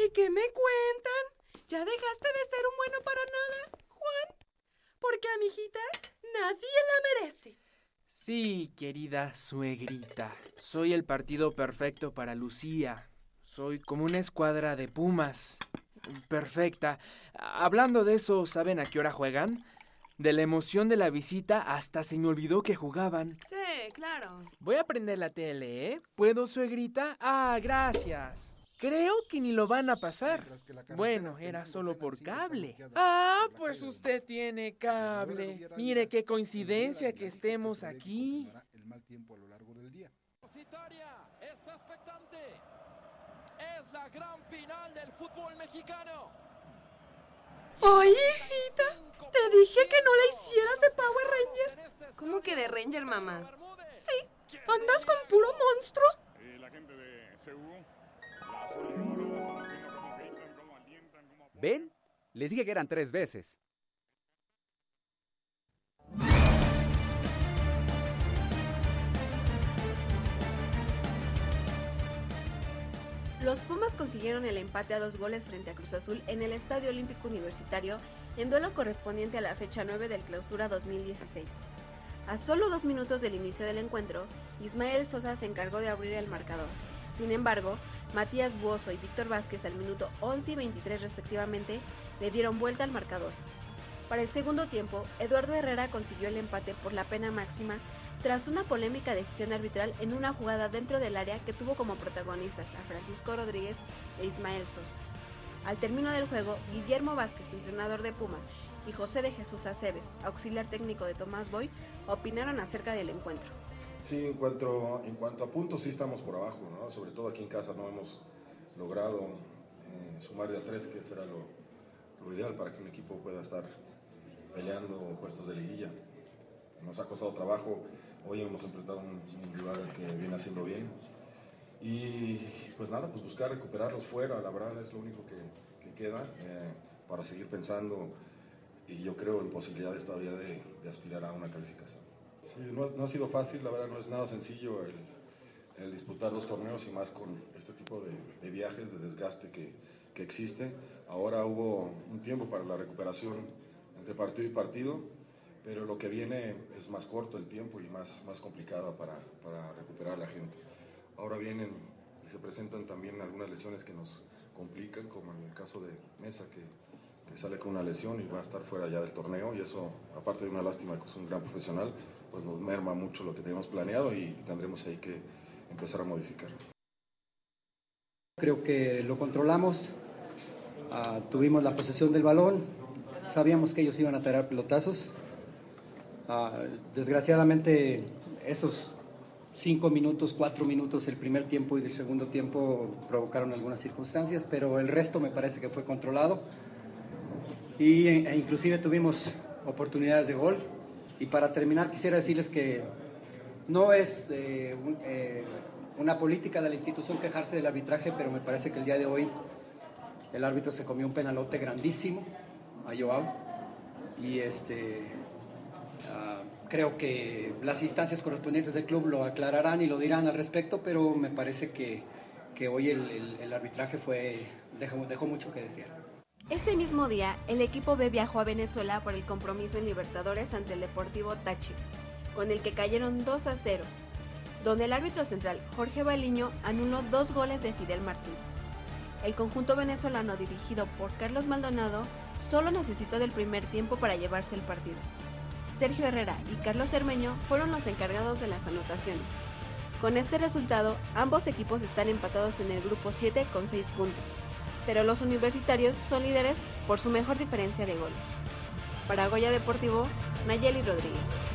¿Y qué me cuentan? ¿Ya dejaste de ser un bueno para nada, Juan? Porque a mi hijita nadie la merece. Sí, querida suegrita. Soy el partido perfecto para Lucía. Soy como una escuadra de pumas. Perfecta. Hablando de eso, ¿saben a qué hora juegan? De la emoción de la visita hasta se me olvidó que jugaban. Sí, claro. Voy a prender la tele, ¿eh? ¿Puedo, suegrita? Ah, gracias. Creo que ni lo van a pasar. Bueno, era solo por cable. Ah, pues usted tiene cable. Mire qué coincidencia que estemos aquí. El mal tiempo a lo largo del día. Universitaria es expectante. Es la gran final del fútbol mexicano. Oye, hijita, te dije que no la hicieras de Power Ranger. ¿Cómo que de Ranger, mamá? Sí, andas con puro monstruo. la gente de CU, ¿ven? Les dije que eran tres veces. Los Pumas consiguieron el empate a dos goles frente a Cruz Azul en el Estadio Olímpico Universitario en duelo correspondiente a la fecha 9 del Clausura 2016. A solo dos minutos del inicio del encuentro, Ismael Sosa se encargó de abrir el marcador. Sin embargo, Matías Buoso y Víctor Vázquez al minuto 11 y 23 respectivamente le dieron vuelta al marcador. Para el segundo tiempo, Eduardo Herrera consiguió el empate por la pena máxima tras una polémica decisión arbitral en una jugada dentro del área que tuvo como protagonistas a Francisco Rodríguez e Ismael Sosa. Al término del juego, Guillermo Vázquez, entrenador de Pumas, y José de Jesús Aceves, auxiliar técnico de Tomás Boy, opinaron acerca del encuentro. Sí, en cuanto, en cuanto a puntos, sí estamos por abajo, ¿no? Sobre todo aquí en casa no hemos logrado eh, sumar de a tres, que será lo, ideal para que un equipo pueda estar peleando puestos de liguilla. Nos ha costado trabajo, hoy hemos enfrentado un, un rival que viene haciendo bien. Y pues nada, pues buscar recuperarlos fuera, la verdad es lo único que, que queda eh, para seguir pensando y yo creo en posibilidades todavía de aspirar a una calificación. No, ha sido fácil, la verdad no es nada sencillo el, disputar dos torneos y más con este tipo de, viajes, de desgaste que, que existe. Ahora hubo un tiempo para la recuperación entre partido y partido, pero lo que viene es más corto el tiempo y más, más complicado para, para recuperar a la gente. Ahora vienen y se presentan también algunas lesiones que nos complican, como en el caso de Mesa, que, que sale con una lesión y va a estar fuera ya del torneo, y eso, aparte de una lástima que es un gran profesional, pues nos merma mucho lo que teníamos planeado y tendremos ahí que empezar a modificar. Creo que lo controlamos, ah, tuvimos la posesión del balón, sabíamos que ellos iban a tirar pelotazos. Ah, desgraciadamente esos cinco minutos, cuatro minutos el primer tiempo y el segundo tiempo provocaron algunas circunstancias, pero el resto me parece que fue controlado y, e inclusive tuvimos oportunidades de gol. Y para terminar quisiera decirles que no es eh, eh, una política de la institución quejarse del arbitraje, pero me parece que el día de hoy el árbitro se comió un penalote grandísimo a Joao y este ah, creo que las instancias correspondientes del club lo aclararán y lo dirán al respecto, pero me parece que, que hoy el, el- el arbitraje fue dejó, dejó mucho que desear. Ese mismo día, el equipo B viajó a Venezuela por el compromiso en Libertadores ante el Deportivo Táchira, con el que cayeron 2 a 0, donde el árbitro central Jorge Baliño anuló dos goles de Fidel Martínez. El conjunto venezolano dirigido por Carlos Maldonado solo necesitó del primer tiempo para llevarse el partido. Sergio Herrera y Carlos Cermeño fueron los encargados de las anotaciones. Con este resultado, ambos equipos están empatados en el grupo 7 con 6 puntos, pero los universitarios son líderes por su mejor diferencia de goles. Para Goya Deportivo, Nayeli Rodríguez.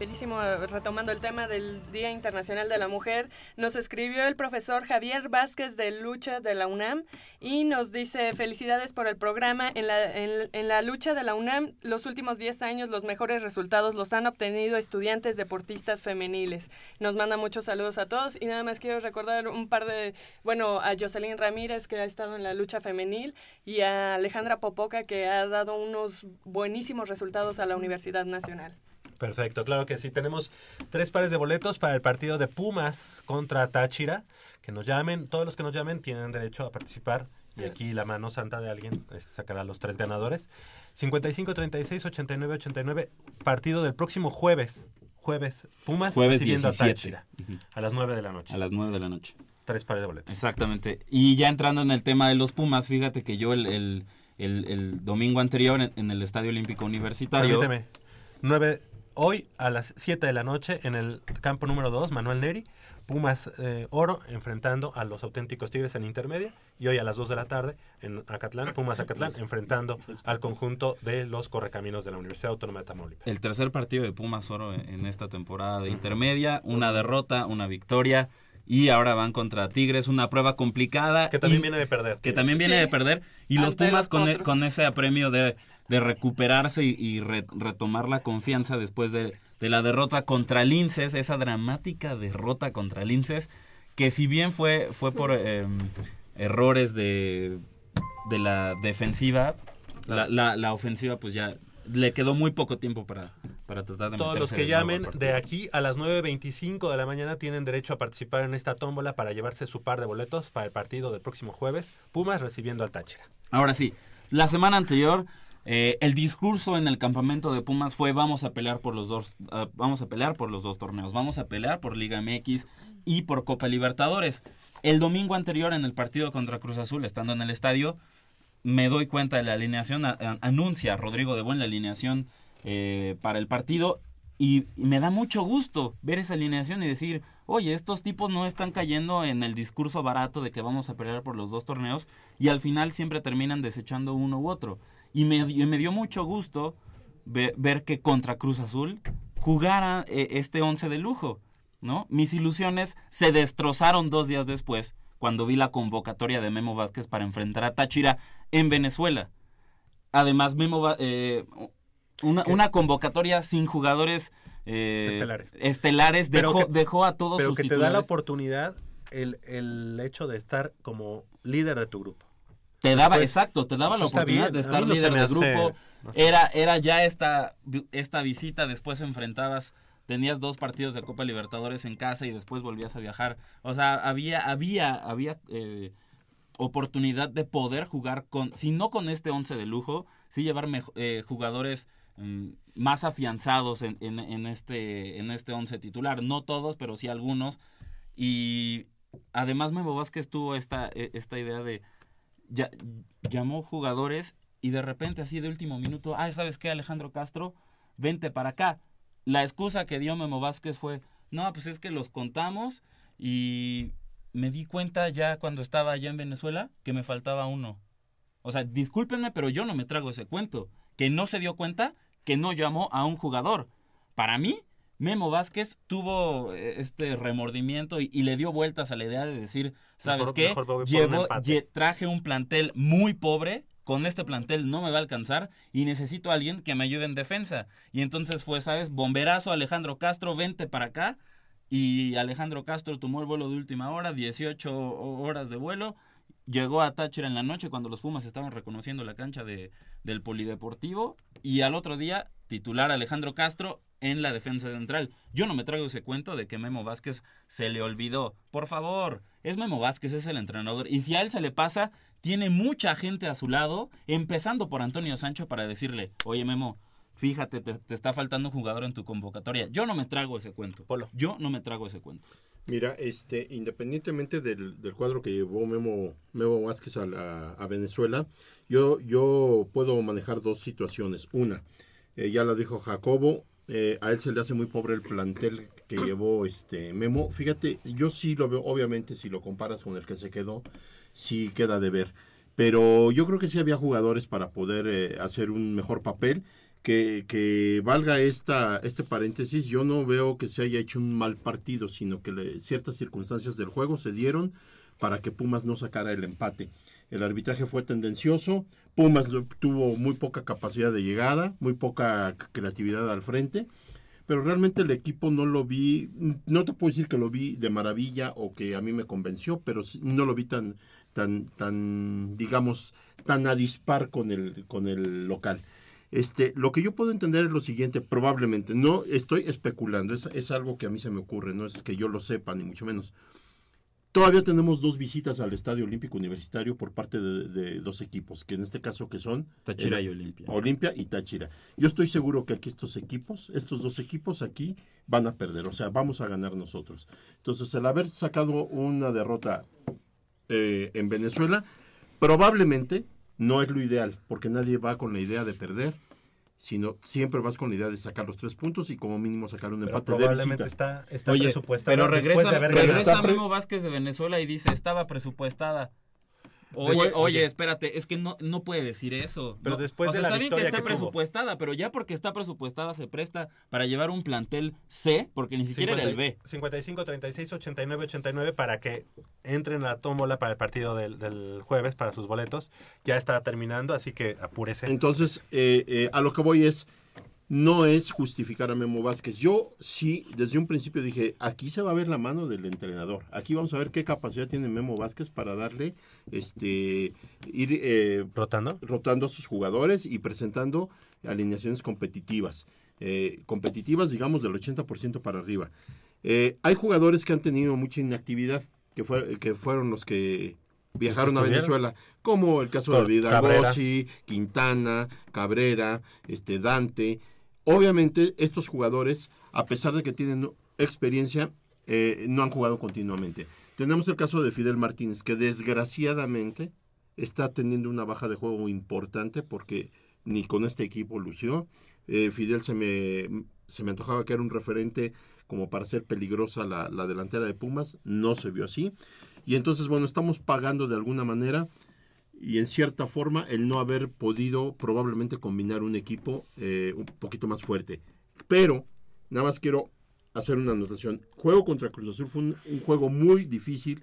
Rapidísimo, retomando el tema del Día Internacional de la Mujer, nos escribió el profesor Javier Vázquez de Lucha de la UNAM y nos dice felicidades por el programa. En la, en, en la lucha de la UNAM, los últimos 10 años, los mejores resultados los han obtenido estudiantes deportistas femeniles. Nos manda muchos saludos a todos y nada más quiero recordar un par de, bueno, a Jocelyn Ramírez que ha estado en la lucha femenil y a Alejandra Popoca que ha dado unos buenísimos resultados a la Universidad Nacional. Perfecto, claro que sí. Tenemos tres pares de boletos para el partido de Pumas contra Táchira. Que nos llamen, todos los que nos llamen tienen derecho a participar. Y aquí la mano santa de alguien sacará a los tres ganadores. 55, 36, 89, 89. Partido del próximo jueves. Jueves. Pumas Jueves recibiendo 17. a Táchira. A las 9 de la noche. A las 9 de la noche. Tres pares de boletos. Exactamente. Y ya entrando en el tema de los Pumas, fíjate que yo el, el, el- el domingo anterior en, en el Estadio Olímpico Universitario... Permíteme. 9, hoy a las 7 de la noche en el campo número 2, Manuel Neri. Pumas eh, Oro enfrentando a los auténticos Tigres en intermedia. Y hoy a las 2 de la tarde en Acatlán, Pumas Acatlán, enfrentando al conjunto de los correcaminos de la Universidad Autónoma de Tamaulipas. El tercer partido de Pumas Oro en esta temporada de intermedia, una derrota, una victoria y ahora van contra Tigres, una prueba complicada. Que también y- viene de perder. Que también viene Sí. de perder y los Pumas los con, e- con ese apremio de, de recuperarse y, y re- retomar la confianza después de, de la derrota contra Linces, esa dramática derrota contra Linces, que si bien fue, fue por eh, errores de, de la defensiva, la, la- la ofensiva pues ya le quedó muy poco tiempo para, para tratar de Todos los que de llamen de aquí a las 9.25 de la mañana tienen derecho a participar en esta tómbola para llevarse su par de boletos para el partido del próximo jueves. Pumas recibiendo al Táchira. Ahora sí, la semana anterior eh, el discurso en el campamento de Pumas fue vamos a pelear por los dos ah, vamos a pelear por los dos torneos, vamos a pelear por Liga MX y por Copa Libertadores. El domingo anterior en el partido contra Cruz Azul, estando en el estadio, me doy cuenta de la alineación, anuncia Rodrigo de Buen la alineación eh, para el partido y me da mucho gusto ver esa alineación y decir, oye, estos tipos no están cayendo en el discurso barato de que vamos a pelear por los dos torneos y al final siempre terminan desechando uno u otro. Y me, y me dio mucho gusto ve- ver que contra Cruz Azul jugara eh, este once de lujo, ¿no? Mis ilusiones se destrozaron dos días después cuando vi la convocatoria de Memo Vázquez para enfrentar a Táchira en Venezuela. Además, Memo eh, una, una convocatoria sin jugadores eh, Estelares. estelares dejó, que- dejó a todos Pero sus que te da la titulares. oportunidad el, el hecho de estar como líder de tu grupo. Te daba, Pues, exacto, te daba la oportunidad bien. de estar líder del grupo. no sé. Era, era ya esta, esta visita, después enfrentabas, tenías dos partidos de Copa Libertadores en casa y después volvías a viajar. O sea, había, había, había eh, oportunidad de poder jugar con, si no con este once de lujo, sí llevar mejo- eh, jugadores mm, más afianzados en, en- en este, en este once titular. No todos, pero sí algunos. Y además Memo Vázquez tuvo esta, e- esta idea de llamó jugadores y de repente así de último minuto, ah, ¿sabes qué, Alejandro Castro? Vente para acá. La excusa que dio Memo Vázquez fue, no, pues es que los contamos y me di cuenta ya cuando estaba allá en Venezuela que me faltaba uno. O sea, discúlpenme, pero yo no me trago ese cuento. Que no se dio cuenta que no llamó a un jugador. Para mí, Memo Vázquez tuvo eh, este remordimiento y, y le dio vueltas a la idea de decir, ¿sabes Mejor- qué? mejor un traje un plantel muy pobre, con este plantel no me va a alcanzar y necesito a alguien que me ayude en defensa. Y entonces fue, ¿sabes? Bomberazo Alejandro Castro, vente para acá. Y Alejandro Castro tomó el vuelo de última hora, 18 horas de vuelo. Llegó a Táchira en la noche cuando los Pumas estaban reconociendo la cancha de, del Polideportivo. Y al otro día, titular Alejandro Castro en la defensa central. Yo no me traigo ese cuento de que Memo Vázquez se le olvidó. Por favor, es Memo Vázquez, es el entrenador. Y si a él se le pasa, tiene mucha gente a su lado, empezando por Antonio Sancho para decirle, oye Memo, fíjate, te, te está faltando un jugador en tu convocatoria. Yo no me trago ese cuento. Yo no me trago ese cuento. Mira, este, independientemente del, del cuadro que llevó Memo, Memo Vázquez a, la- a Venezuela, yo, yo puedo manejar dos situaciones. Una, eh, ya la dijo Jacobo, eh, a él se le hace muy pobre el plantel que llevó este Memo. Fíjate, yo sí lo veo, obviamente, si lo comparas con el que se quedó, sí queda de ver. Pero yo creo que sí había jugadores para poder eh, hacer un mejor papel. Que, valga esta, este paréntesis, yo no veo que se haya hecho un mal partido, sino que ciertas circunstancias del juego se dieron para que Pumas no sacara el empate. El arbitraje fue tendencioso, Pumas tuvo muy poca capacidad de llegada, muy poca creatividad al frente, pero realmente el equipo no lo vi, no te puedo decir que lo vi de maravilla o que a mí me convenció, pero no lo vi tan, tan, tan, digamos, tan a dispar con el, con el local. Este, lo que yo puedo entender es lo siguiente, probablemente, no estoy especulando, es, es algo que a mí se me ocurre, no es que yo lo sepa, ni mucho menos. Todavía tenemos dos visitas al Estadio Olímpico Universitario por parte de, de dos equipos, que en este caso que son Táchira eh, y Olimpia. Olimpia y Táchira. Yo estoy seguro que aquí estos equipos, estos dos equipos aquí van a perder, o sea, vamos a ganar nosotros. Entonces, el haber sacado una derrota eh, en Venezuela, probablemente no es lo ideal, porque nadie va con la idea de perder, sino siempre vas con la idea de sacar los tres puntos y como mínimo sacar un Pero empate de probablemente visita. está, está Oye, presupuestada pero regresa, de regresa. Memo Vázquez de Venezuela y dice, estaba presupuestada. Oye, Después- oye, oye. espérate, es que no, no puede decir eso. Pero No, después o sea, de la está bien que esté que presupuestada, pero ya porque está presupuestada se presta para llevar un plantel C, porque ni siquiera era el B. 55 36 89 89 para que entren a la tómbola para el partido del, del jueves para sus boletos. Ya está terminando, así que apúrese. Entonces, eh, eh, a lo que voy es, no es justificar a Memo Vázquez. Yo sí, desde un principio dije, aquí se va a ver la mano del entrenador. Aquí vamos a ver qué capacidad tiene Memo Vázquez para darle, este, ir eh, rotando, rotando a sus jugadores y presentando alineaciones competitivas. Eh, competitivas, digamos, del 80% para arriba. Eh, hay jugadores que han tenido mucha inactividad, que, fue- que fueron los que viajaron a. Venezuela, como el caso de David. Agosi, Quintana, Cabrera, este Dante. Obviamente estos jugadores, a pesar de que tienen experiencia, eh, no han jugado continuamente. Tenemos el caso de Fidel Martínez, que desgraciadamente está teniendo una baja de juego importante porque ni con este equipo lució. Eh, Fidel se me, se me antojaba que era un referente como para ser peligrosa la, la delantera de Pumas, no se vio así. Y entonces, bueno, estamos pagando de alguna manera y en cierta forma el no haber podido probablemente combinar un equipo eh, un poquito más fuerte. Pero, nada más quiero hacer una anotación. Juego contra Cruz Azul fue un, juego muy difícil,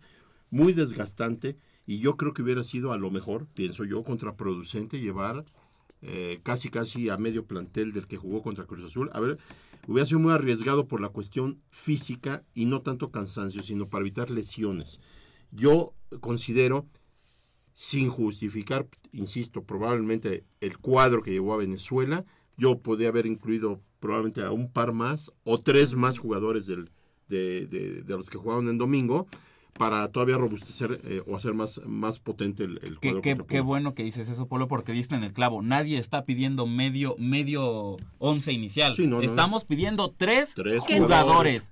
muy desgastante, y yo creo que hubiera sido a lo mejor, pienso yo, contraproducente llevar eh, casi casi a medio plantel del que jugó contra Cruz Azul. A ver, hubiera sido muy arriesgado por la cuestión física y no tanto cansancio, sino para evitar lesiones. Yo considero sin justificar, insisto, probablemente el cuadro que llevó a Venezuela, yo podría haber incluido probablemente a un par más o tres más jugadores del, de, de- de los que jugaron en domingo para todavía robustecer eh, o hacer más, más potente el, el Qué, cuadro. qué- bueno que dices eso, Polo, porque diste en el clavo. Nadie está pidiendo medio, medio once inicial. Sí, no, no. Estamos pidiendo tres, Tres jugadores. jugadores,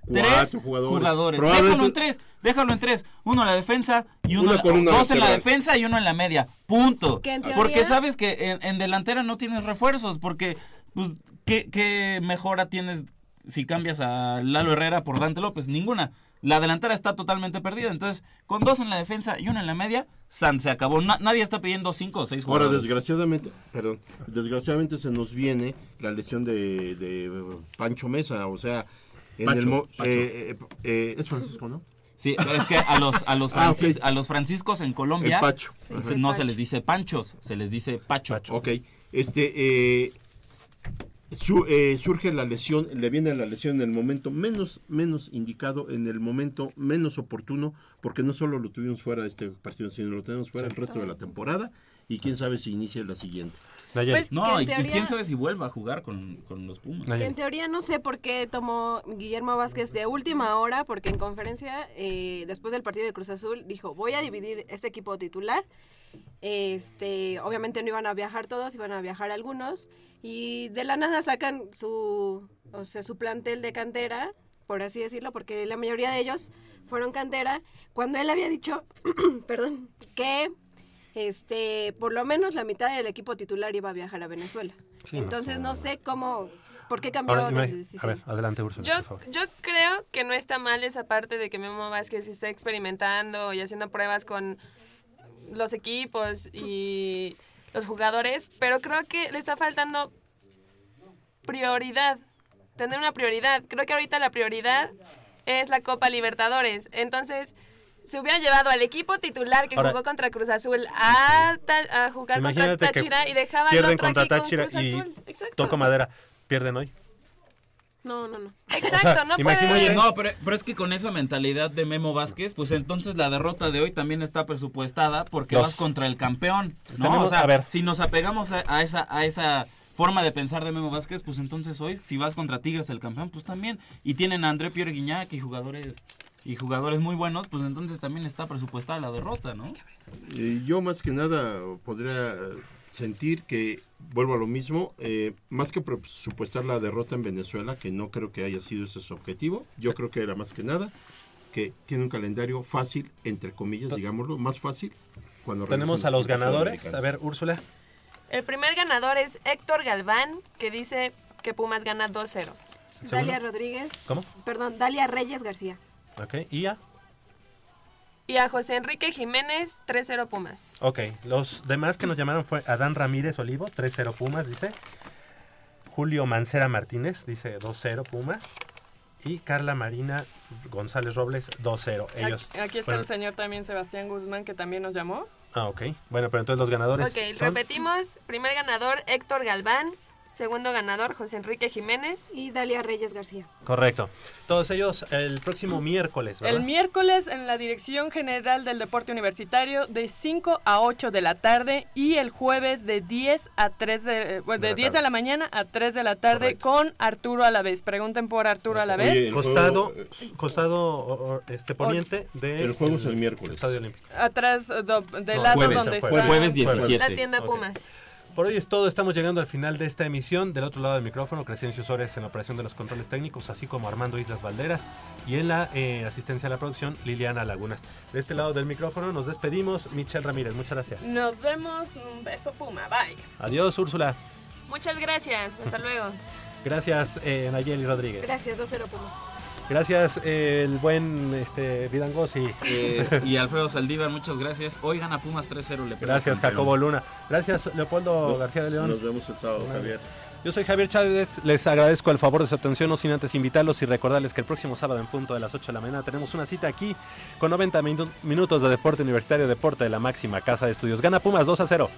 Tres jugadores. jugadores. Déjalo en tres. Déjalo en tres. Uno en la defensa y uno con una dos en la defensa y uno en la media. Punto. Porque sabes que en, en delantera no tienes refuerzos. Porque, pues, ¿qué, qué mejora tienes si cambias a Lalo Herrera por Dante López? Ninguna. La delantera está totalmente perdida. Entonces, con dos en la defensa y uno en la media, San se acabó. Na- nadie está pidiendo cinco o seis Ahora, jugadores. desgraciadamente, perdón, desgraciadamente se nos viene la lesión de, de Pancho Mesa, o sea, en el eh, eh, eh, es Francisco, ¿no? Sí, es que a los, a los, Ah, francis- a los franciscos en Colombia El Pacho. se- Ajá. no se les dice panchos, se les dice pacho. Ok, este, eh, su- eh, surge la lesión, le viene la lesión en el momento menos, menos indicado, en el momento menos oportuno, porque no solo lo tuvimos fuera de este partido, sino lo tenemos fuera el resto de la temporada, y quién sabe si inicia la siguiente. Pues, no, y, quién sabe si vuelva a jugar con, con los Pumas. Que en teoría no sé por qué tomó Guillermo Vázquez de última hora, porque en conferencia, eh, después del partido de Cruz Azul, dijo, voy a dividir este equipo titular. Este, obviamente no iban a viajar todos, iban a viajar algunos. Y de la nada sacan su, o sea, su plantel de cantera, por así decirlo, porque la mayoría de ellos fueron cantera, cuando él había dicho, perdón, que este, por lo menos la mitad del equipo titular iba a viajar a Venezuela. Sí, Entonces no sé cómo, por qué cambió Ahora, de decisión. a ver, adelante, Úrsula, Yo, por favor. yo creo que no está mal esa parte de que Memo Vázquez esté experimentando y haciendo pruebas con los equipos y los jugadores, pero creo que le está faltando prioridad, tener una prioridad. Creo que ahorita la prioridad es la Copa Libertadores. Entonces, se hubiera llevado al equipo titular que Ahora- jugó contra Cruz Azul a, Ta- a jugar contra Táchira y dejaba al pierden otro contra aquí con Cruz y Azul. Exacto. toco madera. Pierden hoy. No, no, no. Exacto, no imagínate- puede... Oye, no, pero, pero es que con esa mentalidad de Memo Vázquez, pues entonces la derrota de hoy también está presupuestada porque Los- vas contra el campeón. ¿no? Tenemos- o sea, a ver. si nos apegamos a, a esa, a esa forma de pensar de Memo Vázquez, pues entonces hoy, si vas contra Tigres el campeón, pues también. Y tienen a André Pierre Guignac y jugadores y jugadores muy buenos, pues entonces también está presupuestada la derrota, ¿no? Eh, yo más que nada podría sentir que, vuelvo a lo mismo, eh, más que presupuestar la derrota en Venezuela, que no creo que haya sido ese su objetivo, yo creo que era más que nada que tiene un calendario fácil, entre comillas, digámoslo, más fácil. Cuando Tenemos a los ganadores. A ver, Úrsula. El primer ganador es Héctor Galván, que dice que Pumas gana 2-0. Dalia Rodríguez. ¿Cómo? Perdón, Dalia Reyes García. Ok, y ya. Y a José Enrique Jiménez, 3-0 Pumas. Ok, los demás que nos llamaron fue Adán Ramírez Olivo, 3-0 Pumas, dice. Julio Mancera Martínez, dice 2-0 Pumas. Y Carla Marina González Robles, 2-0. Ellos. Aquí, aquí está fueron- el señor también Sebastián Guzmán que también nos llamó. Ah, ok. Bueno, pero entonces los ganadores. Ok, son- repetimos. Primer ganador, Héctor Galván, Segundo ganador, José Enrique Jiménez. Y Dalia Reyes García. Correcto. Todos ellos el próximo miércoles, ¿verdad? El miércoles en la Dirección General del Deporte Universitario de 5 a 8 de la tarde y el jueves de 10 a 3 de, bueno, de De la 10 tarde. a la mañana a 3 de la tarde con Arturo Alavés. Pregunten por Arturo Alavés. costado, costado o- o, este poniente de El juego es el miércoles. Estadio Olímpico. Atrás do- del No, lado jueves, donde jueves. está Jueves 17. La tienda. Pumas. Por hoy es todo, estamos llegando al final de esta emisión. Del otro lado del micrófono, Crescencio Sores en la operación de los controles técnicos, así como Armando Islas Valderas y en la eh, asistencia a la producción, Liliana Lagunas. De este lado del micrófono nos despedimos, Michelle Ramírez, muchas gracias. Nos vemos. Un beso, Puma. Bye. Adiós, Úrsula. Muchas gracias. Hasta luego. Gracias, eh, Nayeli Rodríguez. Gracias, 2-0 Pumas. Gracias, eh, el buen este, Vidangosi. Eh, y Alfredo Saldívar, muchas gracias. Hoy gana Pumas 3-0. le pega Gracias. Jacobo Luna. Gracias, Leopoldo García de León. Nos vemos el sábado, Javier. Yo soy Javier Chávez, les agradezco el favor de su atención, no sin antes invitarlos y recordarles que el próximo sábado en punto de las 8 de la mañana tenemos una cita aquí con 90 minu- minutos de deporte universitario, deporte de la máxima casa de estudios. Gana Pumas 2 a 0.